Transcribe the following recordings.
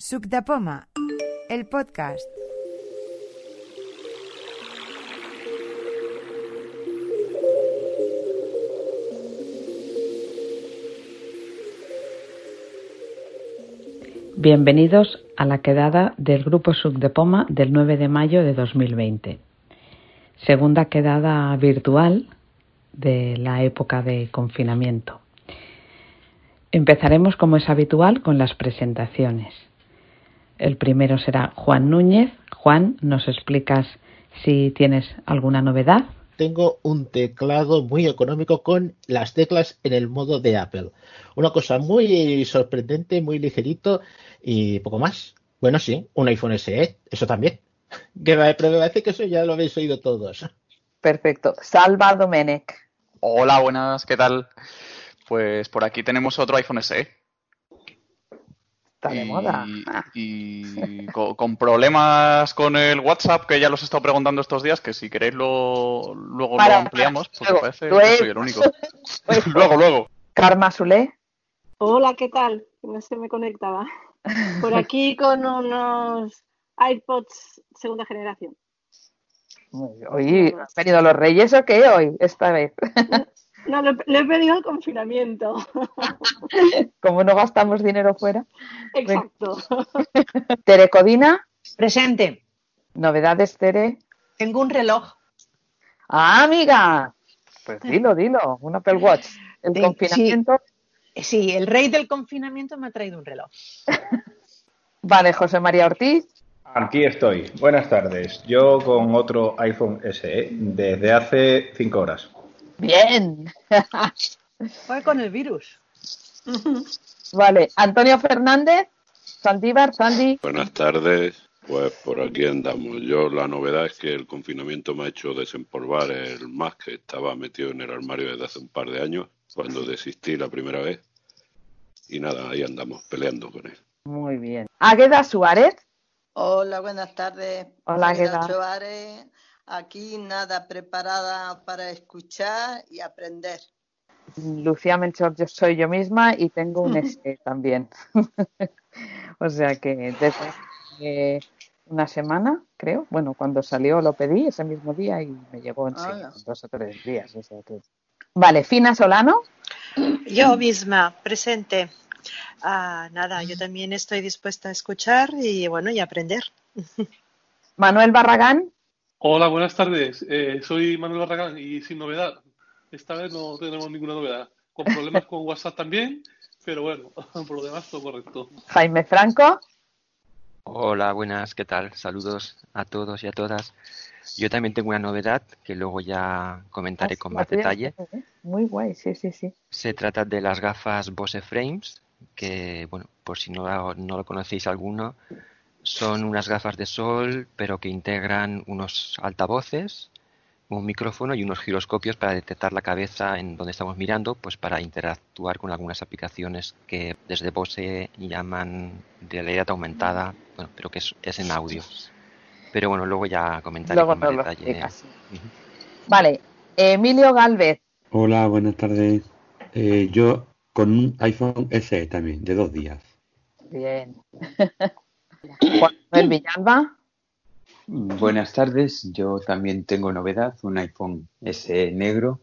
Suc de Poma, el podcast. Bienvenidos a la quedada del Grupo Suc de Poma del 9 de mayo de 2020. Segunda quedada virtual de la época de confinamiento. Empezaremos, como es habitual, con las presentaciones. El primero será Juan Núñez. Juan, ¿nos explicas si tienes alguna novedad? Tengo un teclado muy económico con las teclas en el modo de Apple. Una cosa muy sorprendente, muy ligerito y poco más. Bueno, sí, un iPhone SE, eso también. Que me parece que eso ya lo habéis oído todos. Perfecto. Salva Domenech. Hola, buenas, ¿qué tal? Pues por aquí tenemos otro iPhone SE. Está de moda. Y con, problemas con el WhatsApp, que ya los he estado preguntando estos días, que si queréis lo, luego lo ampliamos, porque parece que soy el único. luego, luego. Karma Sule. Hola, ¿qué tal? No se me conectaba. Por aquí con unos iPods segunda generación. Hoy han venido los reyes o qué hoy, esta vez. No, le, he pedido el confinamiento. Como no gastamos dinero fuera. Exacto. Terecodina. Presente. Novedades, Tere. Tengo un reloj. Ah, amiga. Pues dilo, dilo. Un Apple Watch. El confinamiento. Sí, el rey del confinamiento me ha traído un reloj. vale, José María Ortiz. Aquí estoy. Buenas tardes. Yo con otro iPhone SE desde hace cinco horas. Bien. Fue con el virus. Vale, Antonio Fernández, Saldívar, Sandy. Buenas tardes. Pues por aquí andamos. Yo la novedad es que el confinamiento me ha hecho desempolvar el Mac que estaba metido en el armario desde hace un par de años, cuando desistí la primera vez. Y nada, ahí andamos peleando con él. Muy bien. Águeda Suárez. Hola, buenas tardes. Hola, Águeda. Suárez. Aquí nada, preparada para escuchar y aprender. Lucía Melchor, yo soy yo misma y tengo un S también. o sea que desde una semana, creo, bueno, cuando salió lo pedí ese mismo día y me llegó en dos o tres días. Vale, Fina Solano. Yo misma, presente. Ah, nada, yo también estoy dispuesta a escuchar y bueno, y aprender. Manuel Barragán. Hola, buenas tardes. Eh, soy Manuel Barragán y sin novedad. Esta vez no tenemos ninguna novedad. Con problemas con WhatsApp también, pero bueno, por lo demás todo correcto. Jaime Franco. Hola, buenas, ¿qué tal? Saludos a todos y a todas. Yo también tengo una novedad que luego ya comentaré con más detalle. Muy guay, sí, sí, sí. Se trata de las gafas Bose Frames, que, bueno, por si no, no lo conocéis alguno, son unas gafas de sol, pero que integran unos altavoces, un micrófono y unos giroscopios para detectar la cabeza en donde estamos mirando, pues para interactuar con algunas aplicaciones que desde Bose llaman de realidad aumentada, bueno, pero que es, en audio. Pero bueno, luego ya comentaré con más detalle. Vale, Emilio Galvez. Hola, buenas tardes. Eh, yo con un iPhone SE también, de dos días. Bien. Juan Villalba. Buenas tardes, yo también tengo novedad, un iPhone SE negro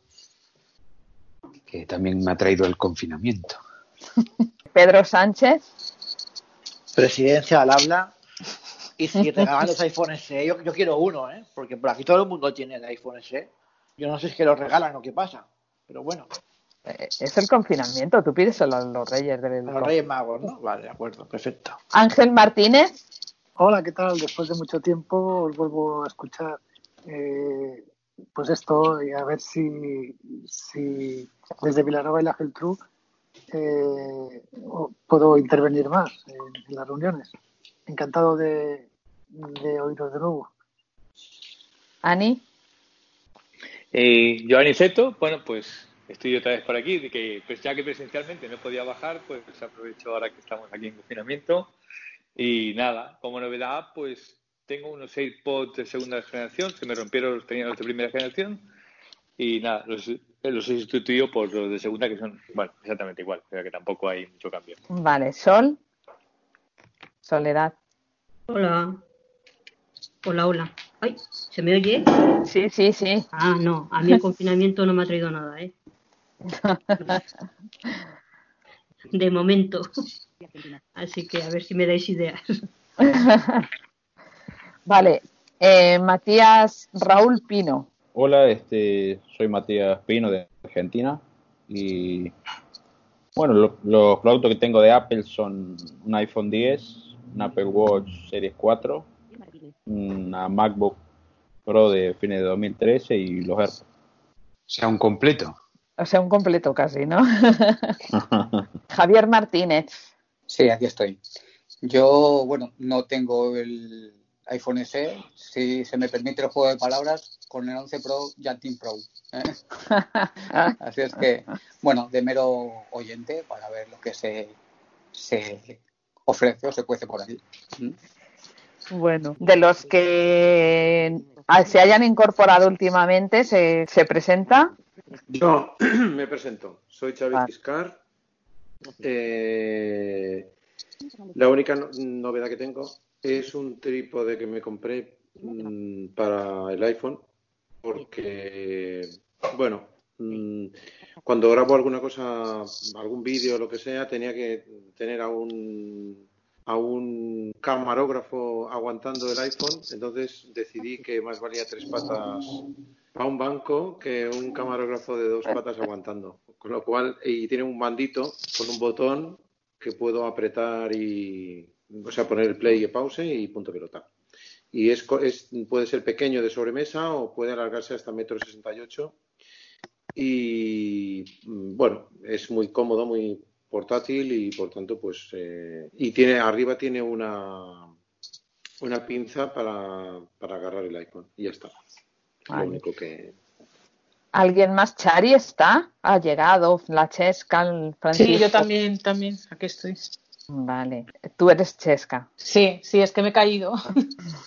que también me ha traído el confinamiento. Pedro Sánchez. Presidencia al habla. Y si regalan los iPhone SE, yo, quiero uno, ¿eh? porque por aquí todo el mundo tiene el iPhone SE. Yo no sé si es que lo regalan o qué pasa, pero bueno. Eh, es el confinamiento, tú pides a los Reyes del los Reyes Magos, ¿no? Vale, de acuerdo, perfecto. Ángel Martínez. Hola, ¿qué tal? Después de mucho tiempo os vuelvo a escuchar. Eh, pues esto, y a ver si, si desde Vilanova y la Geltrú eh, puedo intervenir más en, las reuniones. Encantado de, de oíros de nuevo. Ani. Eh, yo, Aniceto, bueno, pues estoy otra vez por aquí, de que pues ya que presencialmente no podía bajar, pues aprovecho ahora que estamos aquí en confinamiento. Y nada, como novedad, pues tengo unos AirPods de segunda generación, se me rompieron los tenía los de primera generación. Y nada, los, los he sustituido por los de segunda que son, bueno, exactamente igual, pero que tampoco hay mucho cambio. Vale, Sol. Soledad. Hola. Hola, hola. Ay, ¿se me oye? Sí, sí, sí. Ah, no, a mí el confinamiento no me ha traído nada, ¿eh? De momento. Así que a ver si me dais ideas. vale. Eh, Matías Raúl Pino. Hola, este, soy Matías Pino de Argentina y bueno, los productos que tengo de Apple son un iPhone 10, un Apple Watch Series 4, una MacBook Pro de fines de 2013 y los AirPods. O sea, un completo. O sea, un completo casi, ¿no? Javier Martínez. Sí, aquí estoy. Yo, bueno, no tengo el iPhone SE. Si se me permite el juego de palabras, con el 11 Pro ya Team Pro. ¿eh? Así es que, bueno, de mero oyente para ver lo que se, se ofrece o se cuece por ahí. ¿Mm? Bueno, de los que se hayan incorporado últimamente, ¿se, se presenta? Yo me presento. Soy Xavi Fiscar. Eh, la única novedad que tengo es un trípode que me compré mm, para el iPhone porque, bueno, mm, cuando grabo alguna cosa, algún vídeo o lo que sea, tenía que tener a un, a un camarógrafo aguantando el iPhone, entonces decidí que más valía tres patas a un banco que un camarógrafo de dos patas aguantando. Con lo cual, y tiene un bandito con un botón que puedo apretar y, o sea, poner el play y pause y punto pelota. Y es, puede ser pequeño de sobremesa o puede alargarse hasta metro sesenta y ocho. Y mm, bueno es muy cómodo muy portátil y por tanto pues eh, y tiene arriba tiene una una pinza para, para agarrar el iPhone y ya está lo único que ¿Alguien más? ¿Chari está? Ha llegado, la Chesca, Sí, yo también, también, aquí estoy. Vale, tú eres chesca. Sí, sí, es que me he caído.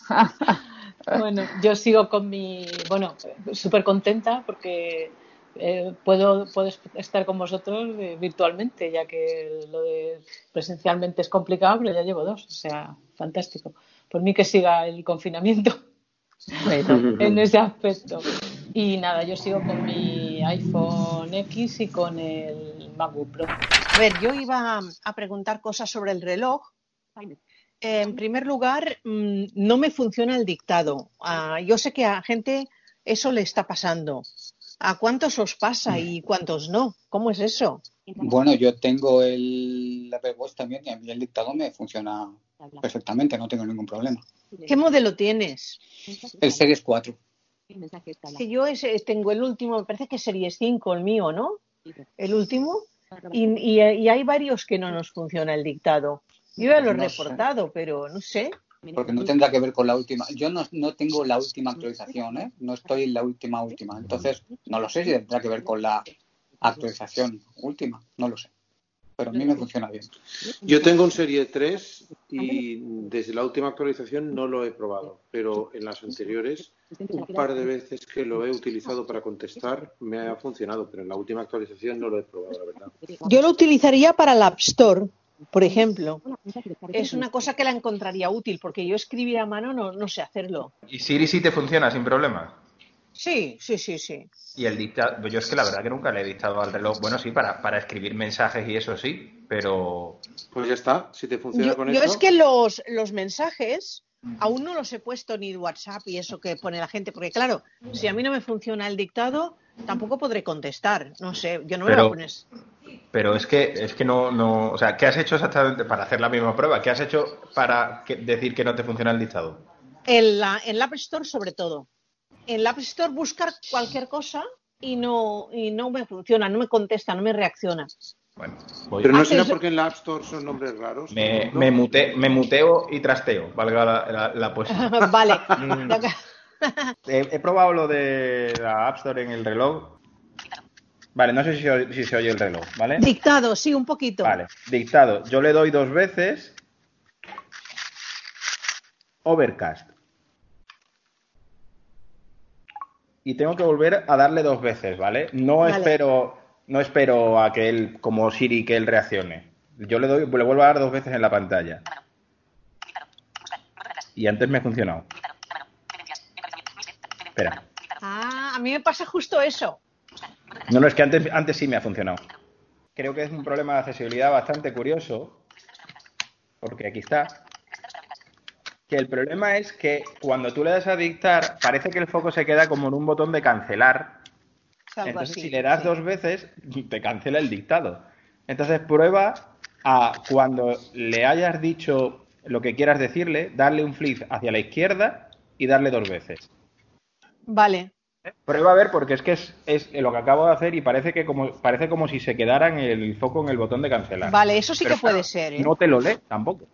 bueno, yo sigo con mi, bueno, súper contenta porque eh, puedo, puedo estar con vosotros eh, virtualmente, ya que lo de presencialmente es complicado, pero ya llevo dos, o sea, fantástico. Por mí que siga el confinamiento en ese aspecto. Y nada, yo sigo con mi iPhone X y con el MacBook Pro. A ver, yo iba a preguntar cosas sobre el reloj. En primer lugar, mm, no me funciona el dictado. Ah, yo sé que a gente eso le está pasando. ¿A cuántos os pasa y cuántos no? ¿Cómo es eso? Bueno, yo tengo el Apple Watch también y a mí el dictado me funciona perfectamente, no tengo ningún problema. ¿Qué modelo tienes? El Series 4. Que yo tengo el último, me parece que Series 5 el mío, ¿no? El último. Y, hay varios que no nos funciona el dictado. Yo ya lo he reportado, pero no sé. Porque no tendrá que ver con la última. Yo no, no tengo la última actualización, ¿eh? No estoy en la última última. Entonces, no lo sé si tendrá que ver con la actualización última. No lo sé pero a mí me funciona bien. Yo tengo un Serie 3 y desde la última actualización no lo he probado, pero en las anteriores, un par de veces que lo he utilizado para contestar, me ha funcionado, pero en la última actualización no lo he probado, la verdad. Yo lo utilizaría para el App Store, por ejemplo. Es una cosa que la encontraría útil, porque yo escribir a mano no, no sé hacerlo. ¿Y Siri sí te funciona sin problema? Sí, sí, sí, sí. Y el dictado, pues yo es que la verdad que nunca le he dictado al reloj. Bueno, sí, para, para escribir mensajes y eso sí, pero. Pues ya está, si te funciona con eso. Yo es que los, los mensajes aún no los he puesto ni WhatsApp y eso que pone la gente, porque claro, si a mí no me funciona el dictado, tampoco podré contestar. No sé, yo no me lo pones. Pero es que, es que no, no. O sea, ¿qué has hecho exactamente para hacer la misma prueba? ¿Qué has hecho para decir que no te funciona el dictado? En la, en la App Store, sobre todo en la App Store buscar cualquier cosa y no, y no me funciona, no me contesta, no me reacciona. Bueno, Pero no será porque en la App Store son nombres raros. Me, me, me muteo y trasteo, valga la, la, vale. Mm. he, probado lo de la App Store en el reloj. Vale, no sé si, si se oye el reloj, ¿vale? Dictado, sí, un poquito. Vale, dictado. Yo le doy dos veces. Overcast. Y tengo que volver a darle dos veces, ¿vale? No espero no espero a que él, como Siri, que él reaccione. Yo le doy, le vuelvo a dar dos veces en la pantalla. y antes me ha funcionado. Espera. Ah, a mí me pasa justo eso. No, no, es que antes, antes sí me ha funcionado. Creo que es un problema de accesibilidad bastante curioso, porque aquí está. Que el problema es que cuando tú le das a dictar, parece que el foco se queda como en un botón de cancelar. Entonces, si le das dos veces, te cancela el dictado. Entonces, prueba a cuando le hayas dicho lo que quieras decirle, darle un flip hacia la izquierda y darle dos veces. Vale. Prueba a ver porque es que es, es lo que acabo de hacer y parece que como parece como si se quedara en el foco en el botón de cancelar. Vale, eso sí Pero que puede ser. ¿eh? No te lo lee tampoco.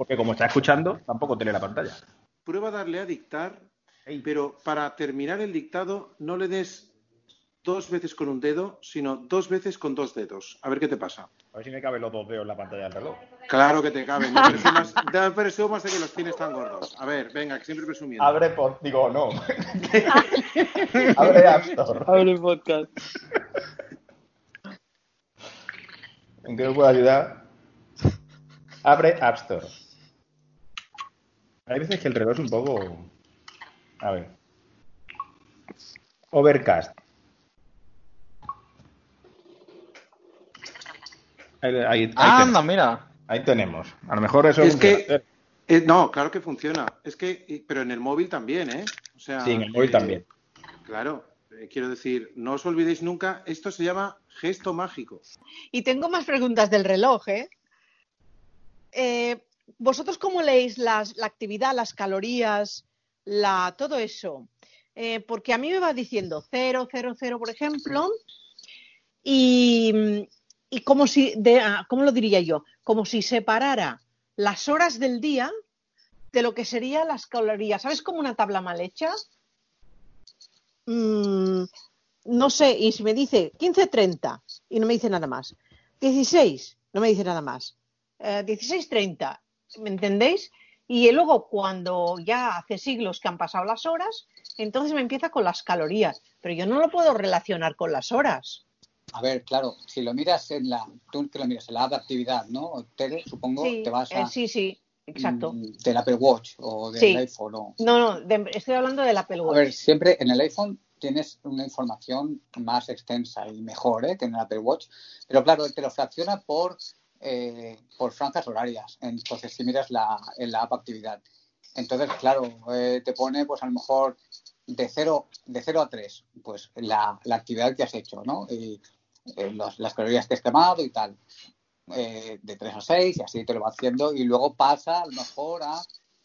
Porque como está escuchando, tampoco lee la pantalla. Prueba a darle a dictar, pero para terminar el dictado no le des dos veces con un dedo, sino dos veces con dos dedos. A ver qué te pasa. A ver si me caben los dos dedos en la pantalla del reloj. Claro que te caben. No presumas, no presumas de que los tienes tan gordos. A ver, venga, que siempre presumiendo. Abre por... Digo, no. Abre App Store. Abre podcast. ¿En qué me puedo ayudar? Abre App Store. Hay veces que el reloj es un poco... A ver. Overcast. Ahí, ahí- ahí Anda, tenemos. mira. Ahí tenemos. A lo mejor eso Es funciona. que, eh, no, claro que funciona. Es que, pero en el móvil también, ¿eh? O sea, Sí, en el móvil eh, también. Claro, eh, quiero decir, no os olvidéis nunca, esto se llama gesto mágico. Y tengo más preguntas del reloj, ¿eh? Vosotros cómo leéis las, la actividad, las calorías, la, todo eso? Eh, porque a mí me va diciendo 0, 0, 0, por ejemplo, y, y como si, de, ah, ¿cómo lo diría yo? Como si separara las horas del día de lo que serían las calorías. ¿Sabes como una tabla mal hecha? Mm, no sé, y si me dice 15.30 y no me dice nada más, 16, no me dice nada más, eh, 16.30, ¿me entendéis? Y luego cuando ya hace siglos que han pasado las horas, entonces me empieza con las calorías, pero yo no lo puedo relacionar con las horas. A ver, claro, si lo miras en la, tú que lo miras en la actividad, ¿no? Tere, supongo, Sí, te vas a, eh, sí, sí, exacto. mm, del Apple Watch o del Sí. iPhone. O, No, no, de- estoy hablando del Apple A Watch. ver, siempre en el iPhone tienes una información más extensa y mejor ¿eh? que en el Apple Watch, pero claro, te lo fracciona por, eh, por franjas horarias. Entonces, si miras la, en la app actividad, entonces, claro, eh, te pone pues a lo mejor de 0 de cero a 3, pues la, la actividad que has hecho, ¿no? Y eh, los- las calorías que has quemado y tal. Eh, de 3 a 6 y así te lo va haciendo y luego pasa a lo mejor a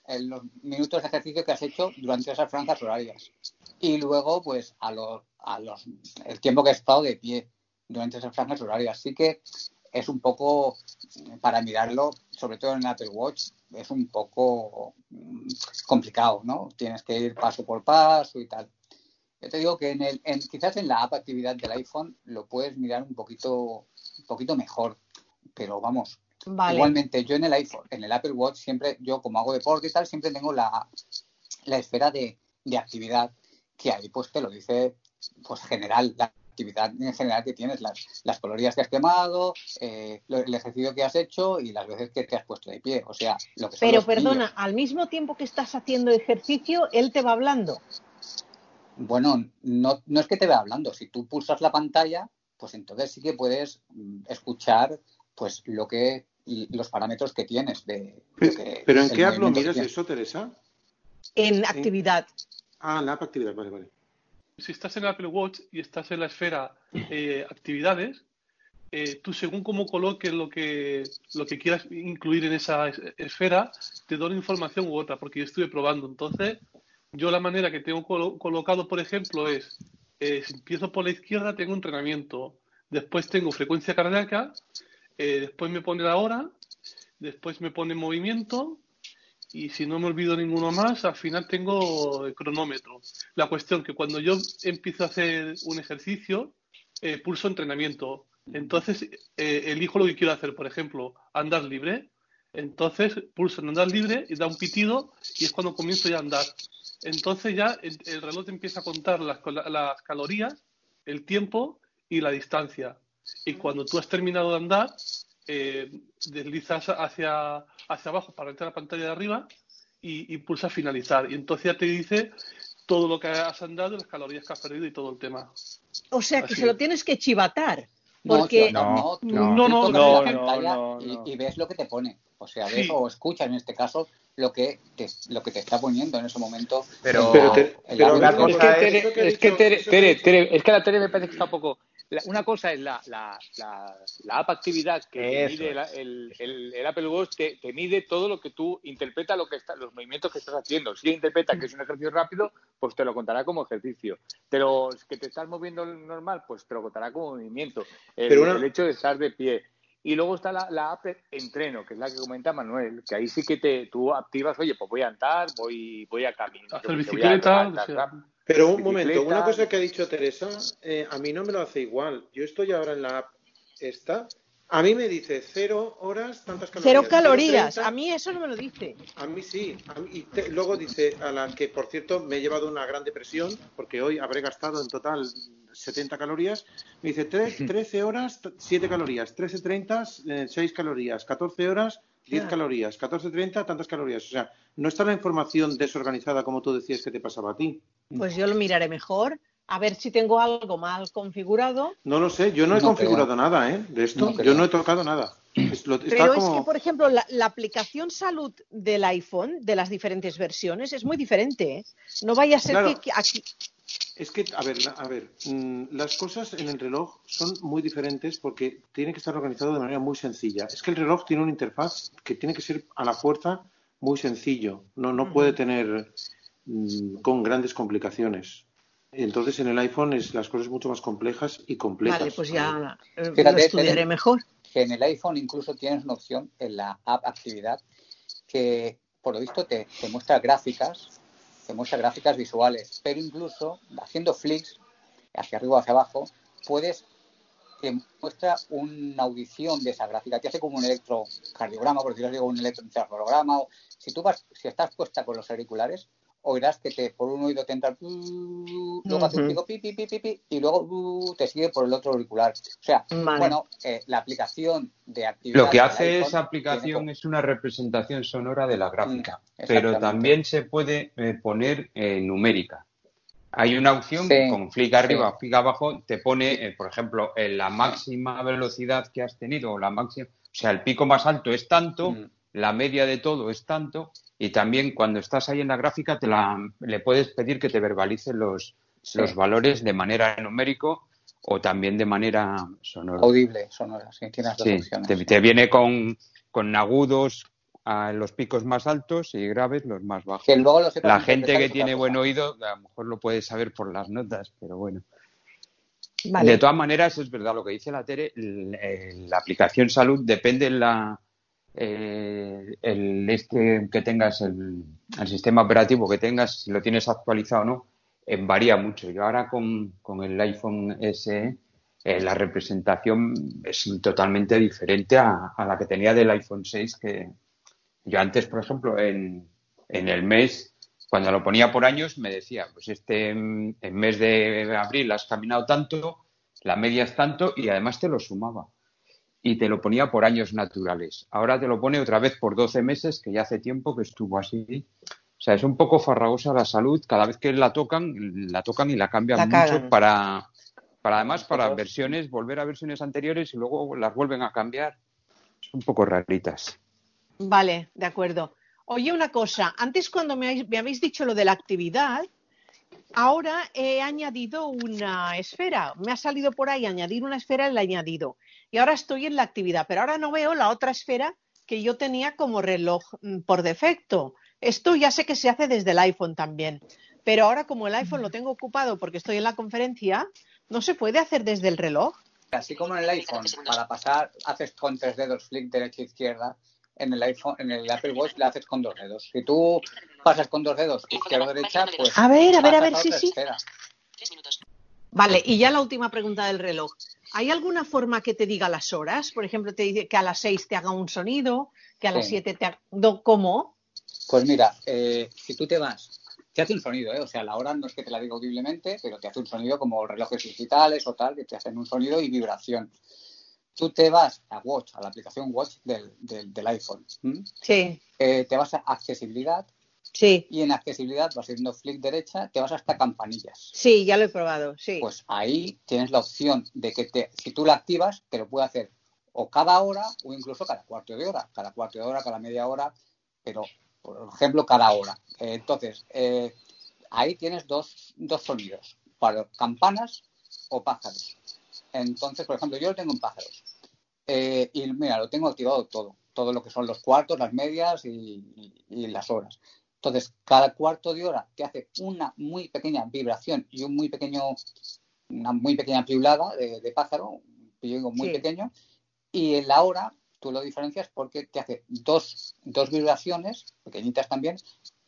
en los minutos de ejercicio que has hecho durante esas franjas horarias. Y luego, pues, a los, a los, el tiempo que has estado de pie durante esas franjas horarias. Así que es un poco, para mirarlo, sobre todo en el Apple Watch, es un poco mm, complicado, ¿no? Tienes que ir paso por paso y tal. Yo te digo que en el, en, quizás en la app actividad del iPhone lo puedes mirar un poquito, un poquito mejor, pero vamos, Vale. Igualmente, yo en el iPhone, en el Apple Watch, siempre, yo como hago deporte y tal, siempre tengo la, la esfera de, de actividad que ahí pues te lo dice pues general, la actividad en general que tienes, las, las calorías que has quemado, eh, lo- el ejercicio que has hecho y las veces que te has puesto de pie. O sea, lo que son Pero los perdona, al mismo tiempo que estás haciendo ejercicio, él te va hablando. Bueno, no, no es que te vea hablando. Si tú pulsas la pantalla, pues entonces sí que puedes mm, escuchar pues lo que y los parámetros que tienes de que- ¿Pero en qué app lo movimiento que miras eso, Teresa? En actividad. Ah, en la app actividad, vale, vale. Si estás en Apple Watch y estás en la esfera eh, actividades, eh, tú según cómo coloques lo que, lo que quieras incluir en esa es- esfera, te da una información u otra, porque yo estuve probando. Entonces, yo la manera que tengo colo- colocado, por ejemplo, es, eh, si empiezo por la izquierda, tengo entrenamiento, después tengo frecuencia cardíaca, después me pone la hora, después me pone movimiento, y si no me olvido ninguno más, al final tengo el cronómetro. La cuestión que cuando yo empiezo a hacer un ejercicio, eh, pulso entrenamiento. Entonces, eh, elijo lo que quiero hacer. Por ejemplo, andar libre. Entonces, pulso en andar libre y da un pitido y es cuando comienzo ya a andar. Entonces ya el, el reloj te empieza a contar las, las calorías, el tiempo y la distancia. Y cuando tú has terminado de andar, eh, deslizas hacia, hacia abajo para entrar a la pantalla de arriba y, y pulsas finalizar. Y entonces ya te dice todo lo que has andado, las calorías que has perdido y todo el tema. O sea que Así. se lo tienes que chivatar. No, Porque no, no, no, no, no, la no, pantalla no, y, no. y ves lo que te pone. O sea, Sí. ves o escuchas en este caso lo que te, lo que te está poniendo en ese momento. Pero- el- Pero te- pero Watch. cosa Es que, es- Tere, es, que Tere, es que la Tere me parece que está un poco. La- una cosa es la, la, la, la app actividad que mide el, el, el Apple Watch, te, te mide todo lo que tú interpreta lo que está, los movimientos que estás haciendo. Si interpreta que es un ejercicio rápido, pues te lo contará como ejercicio. Pero que te estás moviendo normal, pues te lo contará como movimiento. El, Pero una- el hecho de estar de pie. Y luego está la, la app Entreno, que es la que comenta Manuel, que ahí sí que te, tú activas, oye, pues voy a andar, voy, voy a caminar. Hacer voy bicicleta, a- a-. Pero un momento, una cosa que ha dicho Teresa, eh, a mí no me lo hace igual. Yo estoy ahora en la app esta. A mí me dice cero horas, tantas calorías. cero calorías. 0,30. A mí eso no me lo dice. A mí sí. A mí- y te- luego dice a la que, por cierto, me he llevado una gran depresión porque hoy habré gastado en total 70 calorías. Me dice tre- 13 horas, 7 calorías. 13.30, 6 calorías. 14 horas, 10 Claro. calorías. 14.30, tantas calorías. O sea, no está la información desorganizada como tú decías que te pasaba a ti. Pues yo lo miraré mejor, a ver si tengo algo mal configurado. No lo sé, yo no he No configurado creo. nada, ¿eh? De esto, No yo no he tocado nada. Es lo- está Pero es que, por ejemplo, la, la aplicación salud del iPhone, de las diferentes versiones, es muy diferente. ¿eh? No vaya a ser Claro. que aquí. Es que, a ver, la- a ver, mm, las cosas en el reloj son muy diferentes porque tiene que estar organizado de manera muy sencilla. Es que el reloj tiene una interfaz que tiene que ser a la fuerza muy sencillo. No, no puede tener mm, con grandes complicaciones. Entonces en el iPhone es las cosas mucho más complejas y completas. Vale, pues ya eh, lo estudiaré mejor. que en el iPhone incluso tienes una opción en la app actividad que por lo visto te, te muestra gráficas, muestra gráficas visuales, pero incluso haciendo flicks hacia arriba o hacia abajo, puedes te muestra una audición de esa gráfica, te hace como un electrocardiograma, por decirlo así, un electroencefalograma, o si tú vas, si estás puesta con los auriculares, oirás que te por un oído te entra luego hace un pico pi, pi, pi, pi, pi, y luego uh, te sigue por el otro auricular. O sea, Vale. bueno, eh, la aplicación de actividad Lo que hace esa tiene aplicación es una representación sonora de la gráfica, Mm, pero también se puede eh, poner eh, numérica. Hay una opción Sí, con flick arriba, sí. flick abajo, te pone, eh, por ejemplo, en la máxima velocidad que has tenido, o la máxima, o sea, el pico más alto es tanto, Mm. La media de todo es tanto, y también cuando estás ahí en la gráfica te la, le puedes pedir que te verbalice los, Sí. los valores de manera numérico o también de manera sonora. Audible, sonora, sí, tienes dos Sí, opciones. te, te viene con, con agudos a los picos más altos y graves los más bajos. Que luego lo sepas La gente que tiene cosa. buen oído a lo mejor lo puede saber por las notas, pero bueno. Vale. De todas maneras, es verdad lo que dice la Tere, el- la aplicación salud depende la eh, el este que tengas, el, sistema operativo que tengas, si lo tienes actualizado o no, eh, varía mucho. Yo ahora con, con el iPhone SE eh, la representación es totalmente diferente a, a la que tenía del iPhone 6 que yo antes, por ejemplo, en, en el mes, cuando lo ponía por años, me decía, pues este en mes de abril has caminado tanto, la media es tanto y además te lo sumaba. Y te lo ponía por años naturales. Ahora te lo pone otra vez por 12 meses, que ya hace tiempo que estuvo así. O sea, es un poco farragosa la salud. Cada vez que la tocan, la tocan y la cambian La mucho para, para además para versiones, volver a versiones anteriores y luego las vuelven a cambiar. Son un poco raritas. Vale, de acuerdo. Oye, una cosa, antes cuando me habéis, me habéis dicho lo de la actividad, ahora he añadido una esfera. Me ha salido por ahí añadir una esfera, la he añadido. Y ahora estoy en la actividad, pero ahora no veo la otra esfera que yo tenía como reloj mm, por defecto. Esto ya sé que se hace desde el iPhone también, pero ahora como el iPhone lo tengo ocupado porque estoy en la conferencia, ¿no se puede hacer desde el reloj? Así como en el iPhone, para pasar, haces con tres dedos flick derecha e izquierda, en el iPhone, en el Apple Watch le haces con dos dedos. Si tú pasas con dos dedos izquierda derecha, pues A ver, a ver, a ver, sí, sí. esfera. Vale, y ya la última pregunta del reloj. ¿Hay alguna forma que te diga las horas? Por ejemplo, te dice que a las 6 te haga un sonido, que a las Sí. 7 te haga... ¿Cómo? Pues mira, eh, si tú te vas, te hace un sonido, ¿eh? O sea, la hora no es que te la diga audiblemente, pero te hace un sonido como relojes digitales o tal, que te hacen un sonido y vibración. tú te vas a Watch, a la aplicación Watch del, del, iPhone. Sí. Eh, te vas a accesibilidad. Sí. Y en accesibilidad vas haciendo flick derecha, te vas hasta campanillas. Sí, ya lo he probado, sí. Pues ahí tienes la opción de que te, si tú la activas, te lo puede hacer o cada hora o incluso cada cuarto de hora, cada cuarto de hora, cada media hora, pero por ejemplo cada hora. Eh, entonces, eh, ahí tienes dos, dos sonidos, para campanas o pájaros. Entonces, por ejemplo, yo lo tengo en pájaros. Eh, y mira, lo tengo activado todo, todo lo que son los cuartos, las medias y, las horas. Entonces, cada cuarto de hora te hace una muy pequeña vibración y un muy pequeño, una muy pequeña piulada de, pájaro, un pilluelo muy pequeño, y en la hora tú lo diferencias porque te hace dos, dos vibraciones, pequeñitas también,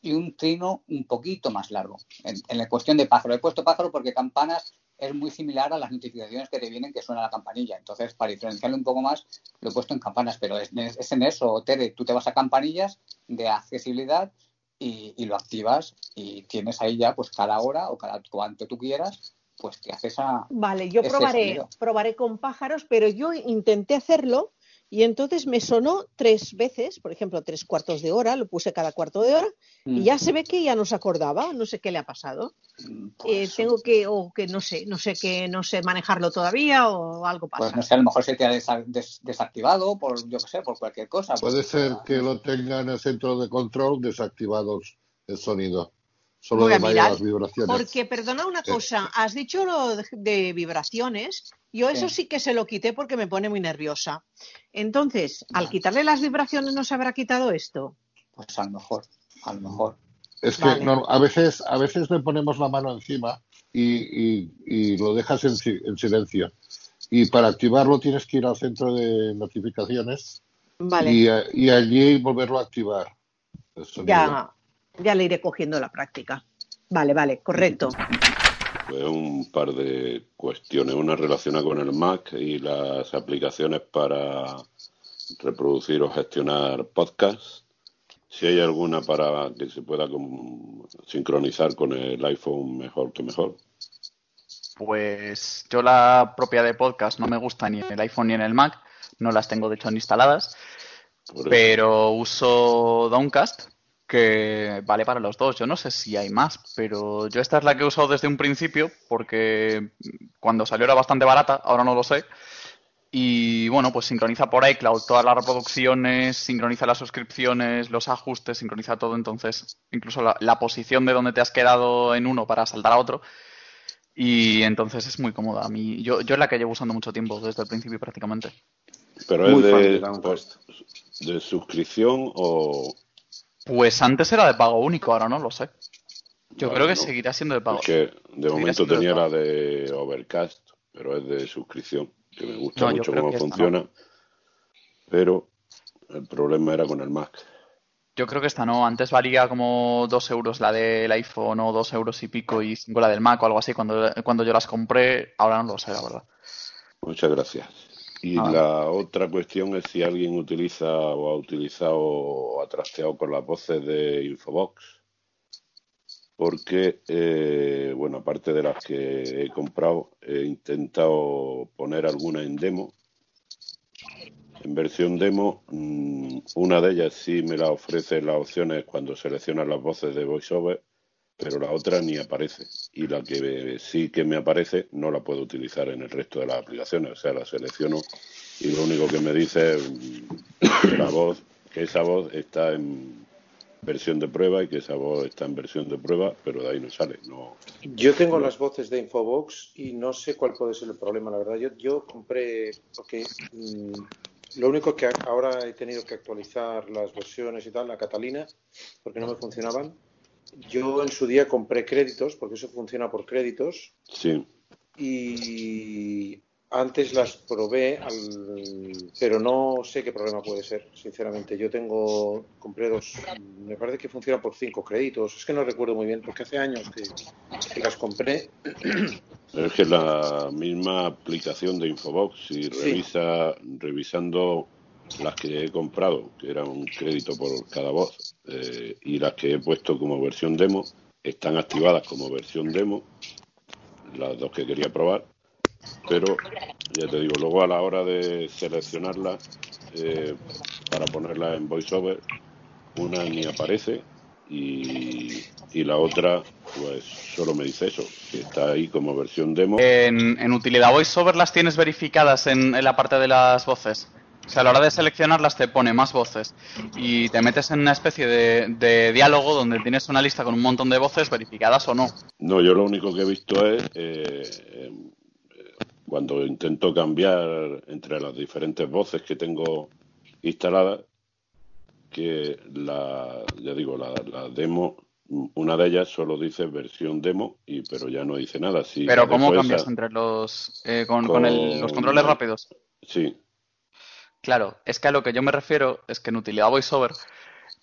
y un trino un poquito más largo. En, en la cuestión de pájaro. He puesto pájaro porque campanas es muy similar a las notificaciones que te vienen que suena la campanilla. Entonces, para diferenciarlo un poco más, lo he puesto en campanas, pero es, en eso, Tere, tú te vas a campanillas de accesibilidad y, lo activas y tienes ahí ya, pues cada hora o cada cuanto tú quieras, pues te haces a... Vale, yo probaré, probaré con pájaros, pero yo intenté hacerlo y entonces me sonó tres veces, por ejemplo, tres cuartos de hora, lo puse cada cuarto de hora, y ya se ve que ya no se acordaba, no sé qué le ha pasado. Mm, eh, tengo que, o que no sé, no sé que no sé manejarlo todavía o algo pasa. Pues no sé, a lo mejor se te ha desactivado por, yo qué sé, por cualquier cosa. Puede ser que lo tenga en el centro de control desactivados el sonido. Solo de las vibraciones. Porque, perdona una eh. cosa, has dicho lo de, vibraciones. Yo eso sí. que se lo quité porque me pone muy nerviosa. Entonces, al quitarle las vibraciones, ¿no se habrá quitado esto? Pues a lo mejor, a lo mejor. Es que a veces a veces le ponemos la mano encima y, lo dejas en, silencio. Y para activarlo tienes que ir al centro de notificaciones y, y allí volverlo a activar. Ya, ya le iré cogiendo la práctica. Vale, vale, correcto. un par de cuestiones. Una relacionada con el Mac y las aplicaciones para reproducir o gestionar podcasts. Si hay alguna para que se pueda sincronizar con el iPhone mejor que mejor. Pues yo la propia de podcast no me gusta ni en el iPhone ni en el Mac. No las tengo de hecho instaladas. Pero uso Downcast que vale para los dos. Yo no sé si hay más, pero yo esta es la que he usado desde un principio porque cuando salió era bastante barata, ahora no lo sé. Y bueno, pues sincroniza por iCloud todas las reproducciones, sincroniza las suscripciones, los ajustes, sincroniza todo. Entonces, incluso la, posición de donde te has quedado en uno para saltar a otro. Y entonces es muy cómoda. A mí, yo, yo es la que llevo usando mucho tiempo, desde el principio prácticamente. Pero es de, pues, de suscripción o, pues antes era de pago único, ahora no lo sé. Yo creo que seguirá siendo de pago. Es que de momento tenía la de Overcast, pero es de suscripción, que me gusta mucho cómo funciona. Pero el problema era con el Mac. Yo creo que esta no. Antes valía como dos euros la del iPhone o dos euros y pico y cinco la del Mac o algo así cuando, cuando yo las compré. Ahora no lo sé, la verdad. Muchas gracias. Y ah. la otra cuestión es si alguien utiliza o ha utilizado o ha trasteado con las voces de Infobox. Porque, eh, bueno, aparte de las que he comprado, he intentado poner alguna en demo. En versión demo, mm, una de ellas sí me la ofrece las opciones cuando seleccionas las voces de VoiceOver pero la otra ni aparece. Y la que sí que me aparece no la puedo utilizar en el resto de las aplicaciones. O sea, la selecciono y lo único que me dice es que la voz, que esa voz está en versión de prueba y que esa voz está en versión de prueba, pero de ahí no sale. No, yo tengo las voces de Infobox y no sé cuál puede ser el problema, la verdad. Yo, yo compré, porque mm, lo único que ahora he tenido que actualizar las versiones y tal, la Catalina, porque no me funcionaban yo en su día compré créditos, porque eso funciona por créditos. Sí. Y antes las probé, pero no sé qué problema puede ser, sinceramente. Yo tengo, compré dos, me parece que funciona por cinco créditos. Es que no recuerdo muy bien, porque hace años que, las compré. Es que la misma aplicación de Infobox, y revisa, revisando las que he comprado, que era un crédito por cada voz, eh, y las que he puesto como versión demo, están activadas como versión demo, las dos que quería probar, pero ya te digo, luego a la hora de seleccionarla eh, para ponerla en VoiceOver, una ni aparece y, y la otra pues solo me dice eso, que está ahí como versión demo. En, en utilidad VoiceOver las tienes verificadas en, en la parte de las voces. O sea, a la hora de seleccionarlas te pone más voces y te metes en una especie de, de diálogo donde tienes una lista con un montón de voces verificadas o no. No, yo lo único que he visto es eh, eh, cuando intento cambiar entre las diferentes voces que tengo instaladas, que la, ya digo, la, la demo, una de ellas solo dice versión demo, y pero ya no dice nada. Si Pero ¿cómo cambias esa entre los eh, con, con el- los controles con- rápidos? Sí, Claro, es que a lo que yo me refiero es que en utilidad VoiceOver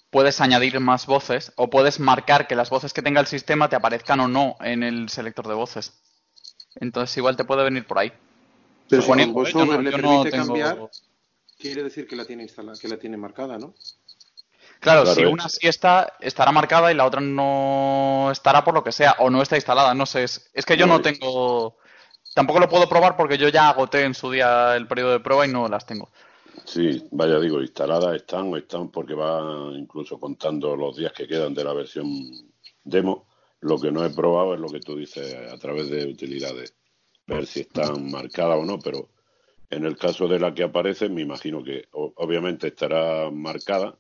puedes añadir más voces o puedes marcar que las voces que tenga el sistema te aparezcan o no en el selector de voces. Entonces igual te puede venir por ahí. Pero si ¿eh? VoiceOver no- le yo no permite tengo- cambiar, quiere decir que la tiene instalada, que la tiene marcada, ¿no? Claro, Claro, si es- una sí está, estará marcada y la otra no estará por lo que sea, o no está instalada, no sé. Es, es que yo No, no tengo. Tampoco lo puedo probar porque yo ya agoté en su día el periodo de prueba y no las tengo. Sí, vaya, digo, instaladas están o están porque va incluso contando los días que quedan de la versión demo. Lo que no he probado es lo que tú dices a través de utilidades, ver si están marcadas o no, pero en el caso de la que aparece, me imagino que obviamente estará marcada,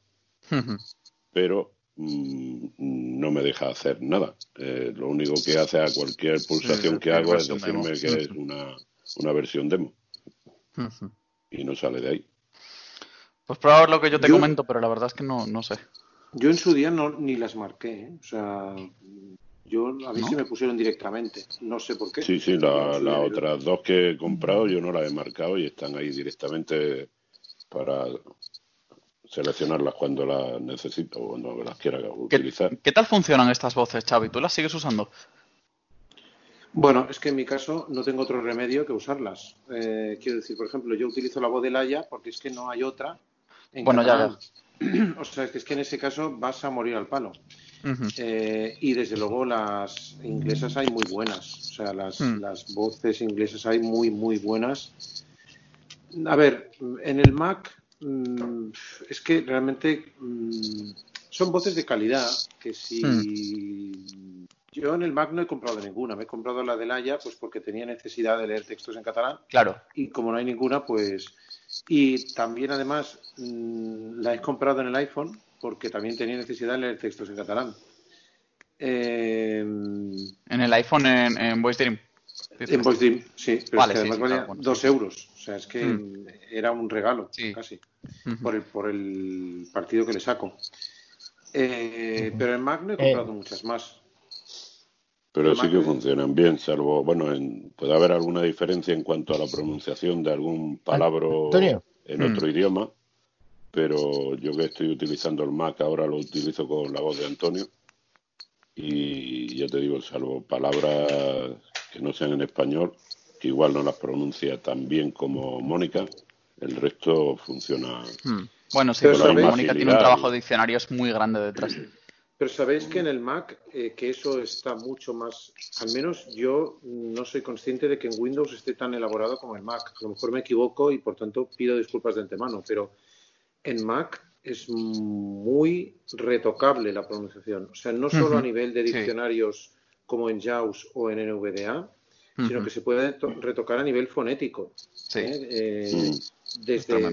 pero mm, no me deja hacer nada. Eh, lo único que hace a cualquier pulsación Sí, que hago es demo. decirme que es una, una versión demo y no sale de ahí. Pues probar lo que yo te Yo- comento, pero la verdad es que no, no sé. Yo en su día no ni las marqué, ¿eh? O sea, yo a mí ¿No? se me pusieron directamente, no sé por qué. Sí, sí, la- las yo- otras dos que he comprado yo no las he marcado y están ahí directamente para seleccionarlas cuando las necesito o cuando las quiera utilizar. ¿Qué tal funcionan estas voces, Xavi? ¿Tú las sigues usando? Bueno, es que en mi caso no tengo otro remedio que usarlas. Eh, quiero decir, por ejemplo, yo utilizo la voz de Laia porque es que no hay otra en Bueno, ya catalán. O sea, que es que en ese caso vas a morir al palo. Eh, y desde luego las inglesas hay muy buenas. O sea, las, Mm. las voces inglesas hay muy, muy buenas. A ver, en el Mac mm, es que realmente mm, son voces de calidad que si yo en el Mac no he comprado ninguna, me he comprado la de Laia pues porque tenía necesidad de leer textos en catalán Claro. y como no hay ninguna pues y también además mm, la he comprado en el iPhone porque también tenía necesidad de leer textos en catalán. Eh, En el iPhone, en, en Voice Dream. en Voice Dream, sí, pero Vale, es que además sí, valía claro, bueno, dos sí. euros. O sea, es que Mm. era un regalo, casi, por el, por el partido que le saco. Eh, pero en Mac no he Eh. comprado muchas más. Pero sí que funcionan bien, salvo, bueno, en- puede haber alguna diferencia en cuanto a la pronunciación de algún palabra Antonio. en Mm. otro idioma, pero yo que estoy utilizando el Mac ahora lo utilizo con la voz de Antonio y ya te digo, salvo palabras que no sean en español, que igual no las pronuncia tan bien como Mónica, el resto funciona. Hmm. Bueno, sí, Pero Mónica tiene un trabajo de diccionarios muy grande detrás. Pero sabéis que en el Mac, eh, que eso está mucho más, al menos yo no soy consciente de que en Windows esté tan elaborado como en Mac. A lo mejor me equivoco y por tanto pido disculpas de antemano, pero en Mac es muy retocable la pronunciación. O sea, no solo a nivel de Sí. diccionarios como en JAWS o en NVDA, sino Ujú. que se puede to- retocar a nivel fonético. Sí. ¿eh? Eh, Mm. desde,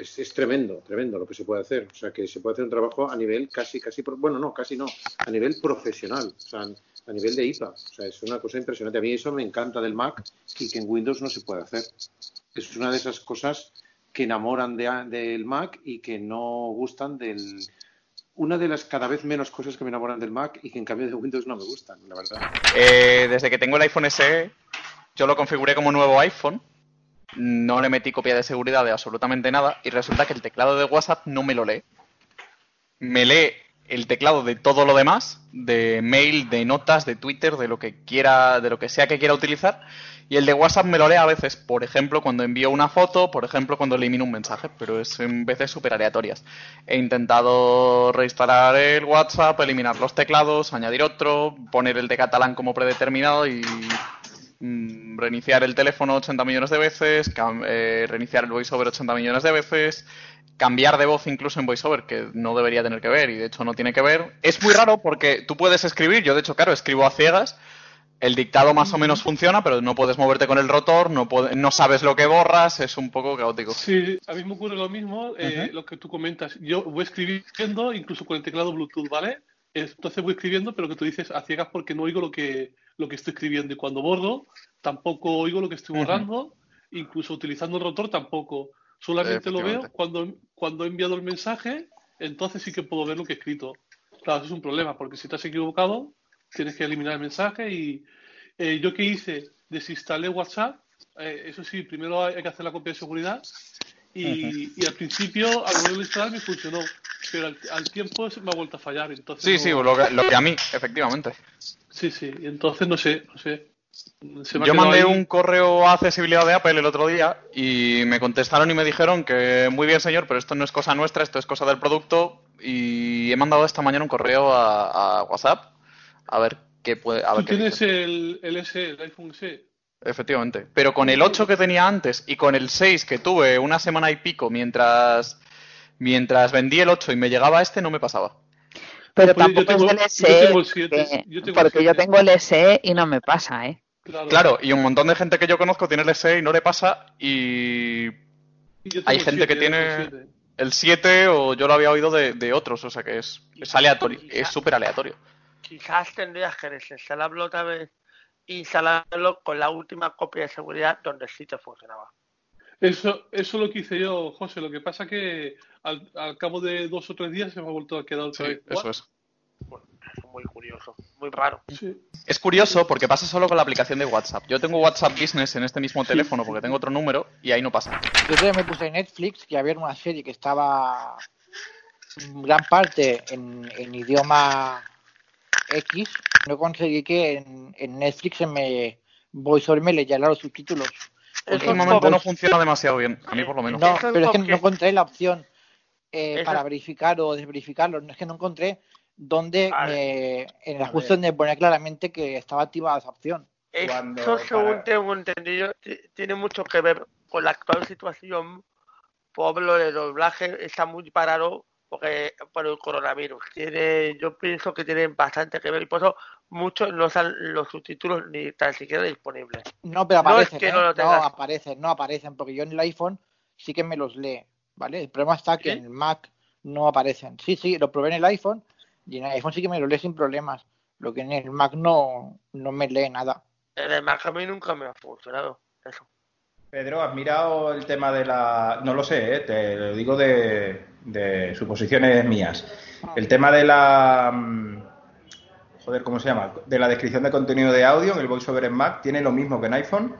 Es es, tremendo, tremendo lo que se puede hacer. O sea, que se puede hacer un trabajo a nivel casi, casi, bueno, no, casi no, a nivel profesional, o sea, a nivel de IPA. O sea, es una cosa impresionante. A mí eso me encanta del Mac y que en Windows no se puede hacer. Es una de esas cosas que enamoran de, del Mac y que no gustan del... Una de las cada vez menos cosas que me enamoran del Mac y que en cambio de Windows no me gustan, la verdad. Eh, desde que tengo el iPhone SE, yo lo configuré como nuevo iPhone. No le metí copia de seguridad de absolutamente nada. Y resulta que el teclado de WhatsApp no me lo lee. Me lee el teclado de todo lo demás, de mail, de notas, de Twitter, de lo que quiera, de lo que sea que quiera utilizar. Y el de WhatsApp me lo lee a veces, por ejemplo, cuando envío una foto, por ejemplo, cuando elimino un mensaje, pero es en veces súper aleatorias. He intentado reinstalar el WhatsApp, eliminar los teclados, añadir otro, poner el de catalán como predeterminado y mm, reiniciar el teléfono 80 millones de veces, eh, reiniciar el VoiceOver 80 millones de veces, cambiar de voz incluso en VoiceOver, que no debería tener que ver y de hecho no tiene que ver. Es muy raro porque tú puedes escribir, yo de hecho, claro, escribo a ciegas, el dictado más o menos funciona, pero no puedes moverte con el rotor, no, no sabes lo que borras, es un poco caótico. Sí, a mí me ocurre lo mismo, eh, lo que tú comentas. Yo voy escribiendo, incluso con el teclado Bluetooth, ¿vale? Entonces voy escribiendo, pero que tú dices a ciegas porque no oigo lo que, lo que estoy escribiendo. Y cuando borro, tampoco oigo lo que estoy borrando. Incluso utilizando el rotor, tampoco. Solamente lo veo cuando, cuando he enviado el mensaje, entonces sí que puedo ver lo que he escrito. Claro, eso es un problema, porque si te has equivocado, tienes que eliminar el mensaje. Y eh, yo que hice, desinstalé WhatsApp. eh, eso sí, primero hay que hacer la copia de seguridad. Y, y al principio, al volverlo a instalar, me funcionó. Pero al, al tiempo me ha vuelto a fallar. Entonces Sí, no- sí, lo que, lo que a mí, efectivamente. Sí, sí. Y entonces no sé, no sé. Se me Yo mandé ahí. un correo a accesibilidad de Apple el otro día y me contestaron y me dijeron que muy bien señor, pero esto no es cosa nuestra, esto es cosa del producto y he mandado esta mañana un correo a, a WhatsApp a ver qué puede, a ver Tú qué tienes dice. el, el S, el iPhone S. Efectivamente. Pero con el 8 que tenía antes y con el 6 que tuve una semana y pico mientras mientras vendí el 8 y me llegaba este no me pasaba. Pero Pues yo tampoco tengo- es del yo SE, tengo el siete, que- yo tengo el porque yo tengo el SE y no me pasa, ¿eh? Claro, y un montón de gente que yo conozco tiene el SE y no le pasa y hay gente que siete, tiene el siete. el 7 o yo lo había oído de, de otros, o sea que es, es aleatorio, es súper aleatorio. Quizás tendrías que desinstalarlo otra vez e instalarlo con la última copia de seguridad donde sí te funcionaba. Eso, eso es lo que hice yo, José. Lo que pasa que al, al cabo de dos o tres días se me ha vuelto a quedar otra vez. Eso es. Es muy curioso, muy raro. Es curioso porque pasa solo con la aplicación de WhatsApp. Yo tengo WhatsApp Business en este mismo teléfono porque tengo otro número y ahí no pasa. Yo día me puse en Netflix que había una serie que estaba en gran parte en, en idioma X. No conseguí que en, en Netflix se me VoiceOver me leyera los subtítulos. Últimamente no funciona demasiado bien, a mí por lo menos. No, pero es que no encontré la opción eh, para verificar o desverificarlo. No es que no encontré donde me, en el ajuste donde ponía claramente que estaba activada esa opción. Eso, según tengo entendido, ti- tiene mucho que ver con la actual situación. Por lo de doblaje está muy parado porque por el coronavirus. Tiene, yo pienso que tienen bastante que ver y por eso muchos no están los subtítulos ni tan siquiera disponibles. No, pero No es aparecen, que ¿eh? no lo no, aparecen, no aparecen, porque yo en el iPhone sí que me los lee, ¿vale? El problema está que en el Mac no aparecen. Sí, sí, lo probé en el iPhone y en el iPhone sí que me lo lee sin problemas. Lo que en el Mac no, no me lee nada. En el Mac a mí nunca me ha funcionado eso. Pedro, ¿has mirado el tema de la... No lo sé, ¿eh? te lo digo de, de suposiciones mías. El tema de la... mm, Joder, ¿cómo se llama? De la descripción de contenido de audio en el VoiceOver en Mac, ¿tiene lo mismo que en iPhone?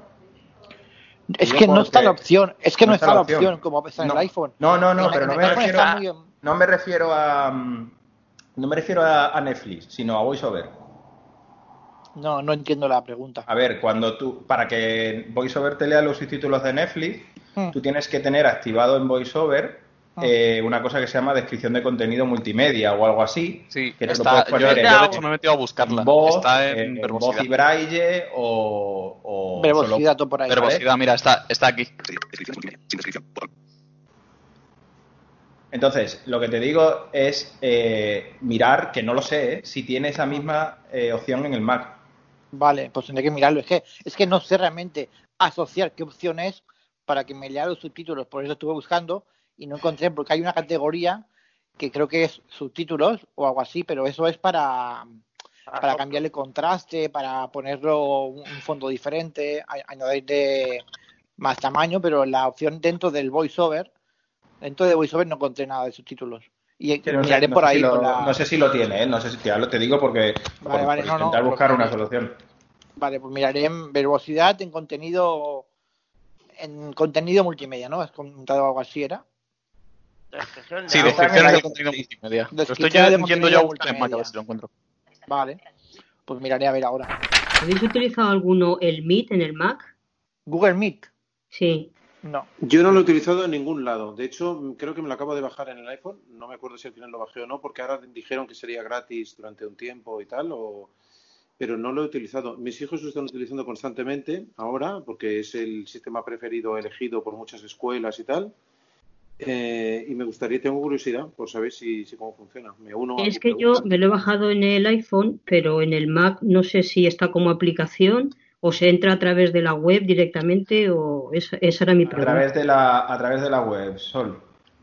Es que no está la opción, es que no, está, la opción, como está en No. el iPhone. No, no, no, En- pero no me refiero a, muy- no me refiero a mm, no me refiero a, a Netflix, sino a VoiceOver. No, no entiendo la pregunta. A ver, cuando tú para que VoiceOver te lea los subtítulos de Netflix, Hmm. tú tienes que tener activado en VoiceOver eh, una cosa que se llama descripción de contenido multimedia o algo así. Sí, que te está- lo puedes yo- poner yo, en, de hecho me he metido a buscarla. en voz, Está en en verbosidad. voz y braille o, o Verbosidad solo- por ahí. Verbosidad, mira, está, está aquí. Entonces, lo que te digo es eh, mirar, que no lo sé, ¿eh? si tiene esa misma eh, opción en el Mac. Vale, pues tendré que mirarlo. Es que, es que no sé realmente asociar qué opción es para que me lea los subtítulos. Por eso estuve buscando y no encontré, porque hay una categoría que creo que es subtítulos o algo así, pero eso es para, para cambiarle contraste, para ponerlo un un fondo diferente, añadirle más tamaño, pero la opción dentro del voiceover, dentro de voiceover no encontré nada de subtítulos. Y miraré no por ahí si lo, con la- no sé si lo tiene, ¿eh? no sé si ya lo te digo porque por, Vale, por no, intentar buscar una solución. Vale, pues miraré en verbosidad, en contenido en contenido multimedia, ¿no? Has comentado algo así, ¿era? Sí, descripciones ahí. de contenido multimedia. Lo estoy de yendo yo a buscar en Mac a multimedia. ver si lo encuentro. Vale, pues miraré a ver ahora. ¿Habéis utilizado alguno el Meet en el Mac? ¿Google Meet? Sí. No. Yo no lo he utilizado en ningún lado. De hecho, creo que me lo acabo de bajar en el iPhone. No me acuerdo si al final lo bajé o no, porque ahora dijeron que sería gratis durante un tiempo y tal. O... pero no lo he utilizado. Mis hijos lo están utilizando constantemente ahora porque es el sistema preferido elegido por muchas escuelas y tal. Eh, y me gustaría, tengo curiosidad por saber si, si cómo funciona. Me uno a Es que yo me lo he bajado en el iPhone, pero en el Mac no sé si está como aplicación o se entra a través de la web directamente o esa, esa era mi A pregunta. través de la, a través de la web, Sol.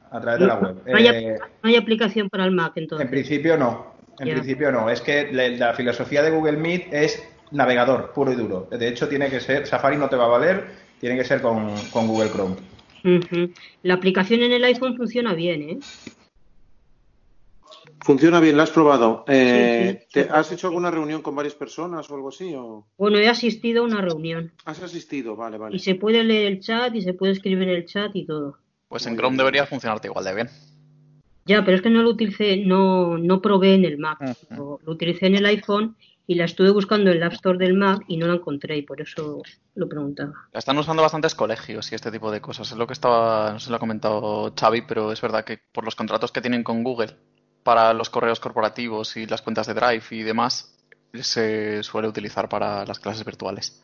A través de la web. No hay, Eh, no hay aplicación para el Mac entonces. en principio no. En Ya. principio no. Es que la, la filosofía de Google Meet es navegador, puro y duro. De hecho, tiene que ser, Safari no te va a valer, tiene que ser con, con Google Chrome. La aplicación en el iPhone funciona bien, ¿eh? ¿Funciona bien? ¿La has probado? Eh, Sí, sí. ¿te- ¿Has hecho alguna reunión con varias personas o algo así? O... Bueno, he asistido a una reunión ¿Has asistido? Vale, vale. y se puede leer el chat y se puede escribir en el chat y todo. Pues en Chrome debería funcionarte igual de bien. Ya, pero es que no lo utilicé, no, no probé en el Mac. Lo utilicé en el iPhone y la estuve buscando en el App Store del Mac y no la encontré y por eso lo preguntaba. La están usando bastantes colegios y este tipo de cosas. Es lo que estaba, no sé si lo ha comentado Xavi, pero es verdad que por los contratos que tienen con Google para los correos corporativos y las cuentas de Drive y demás, se suele utilizar para las clases virtuales.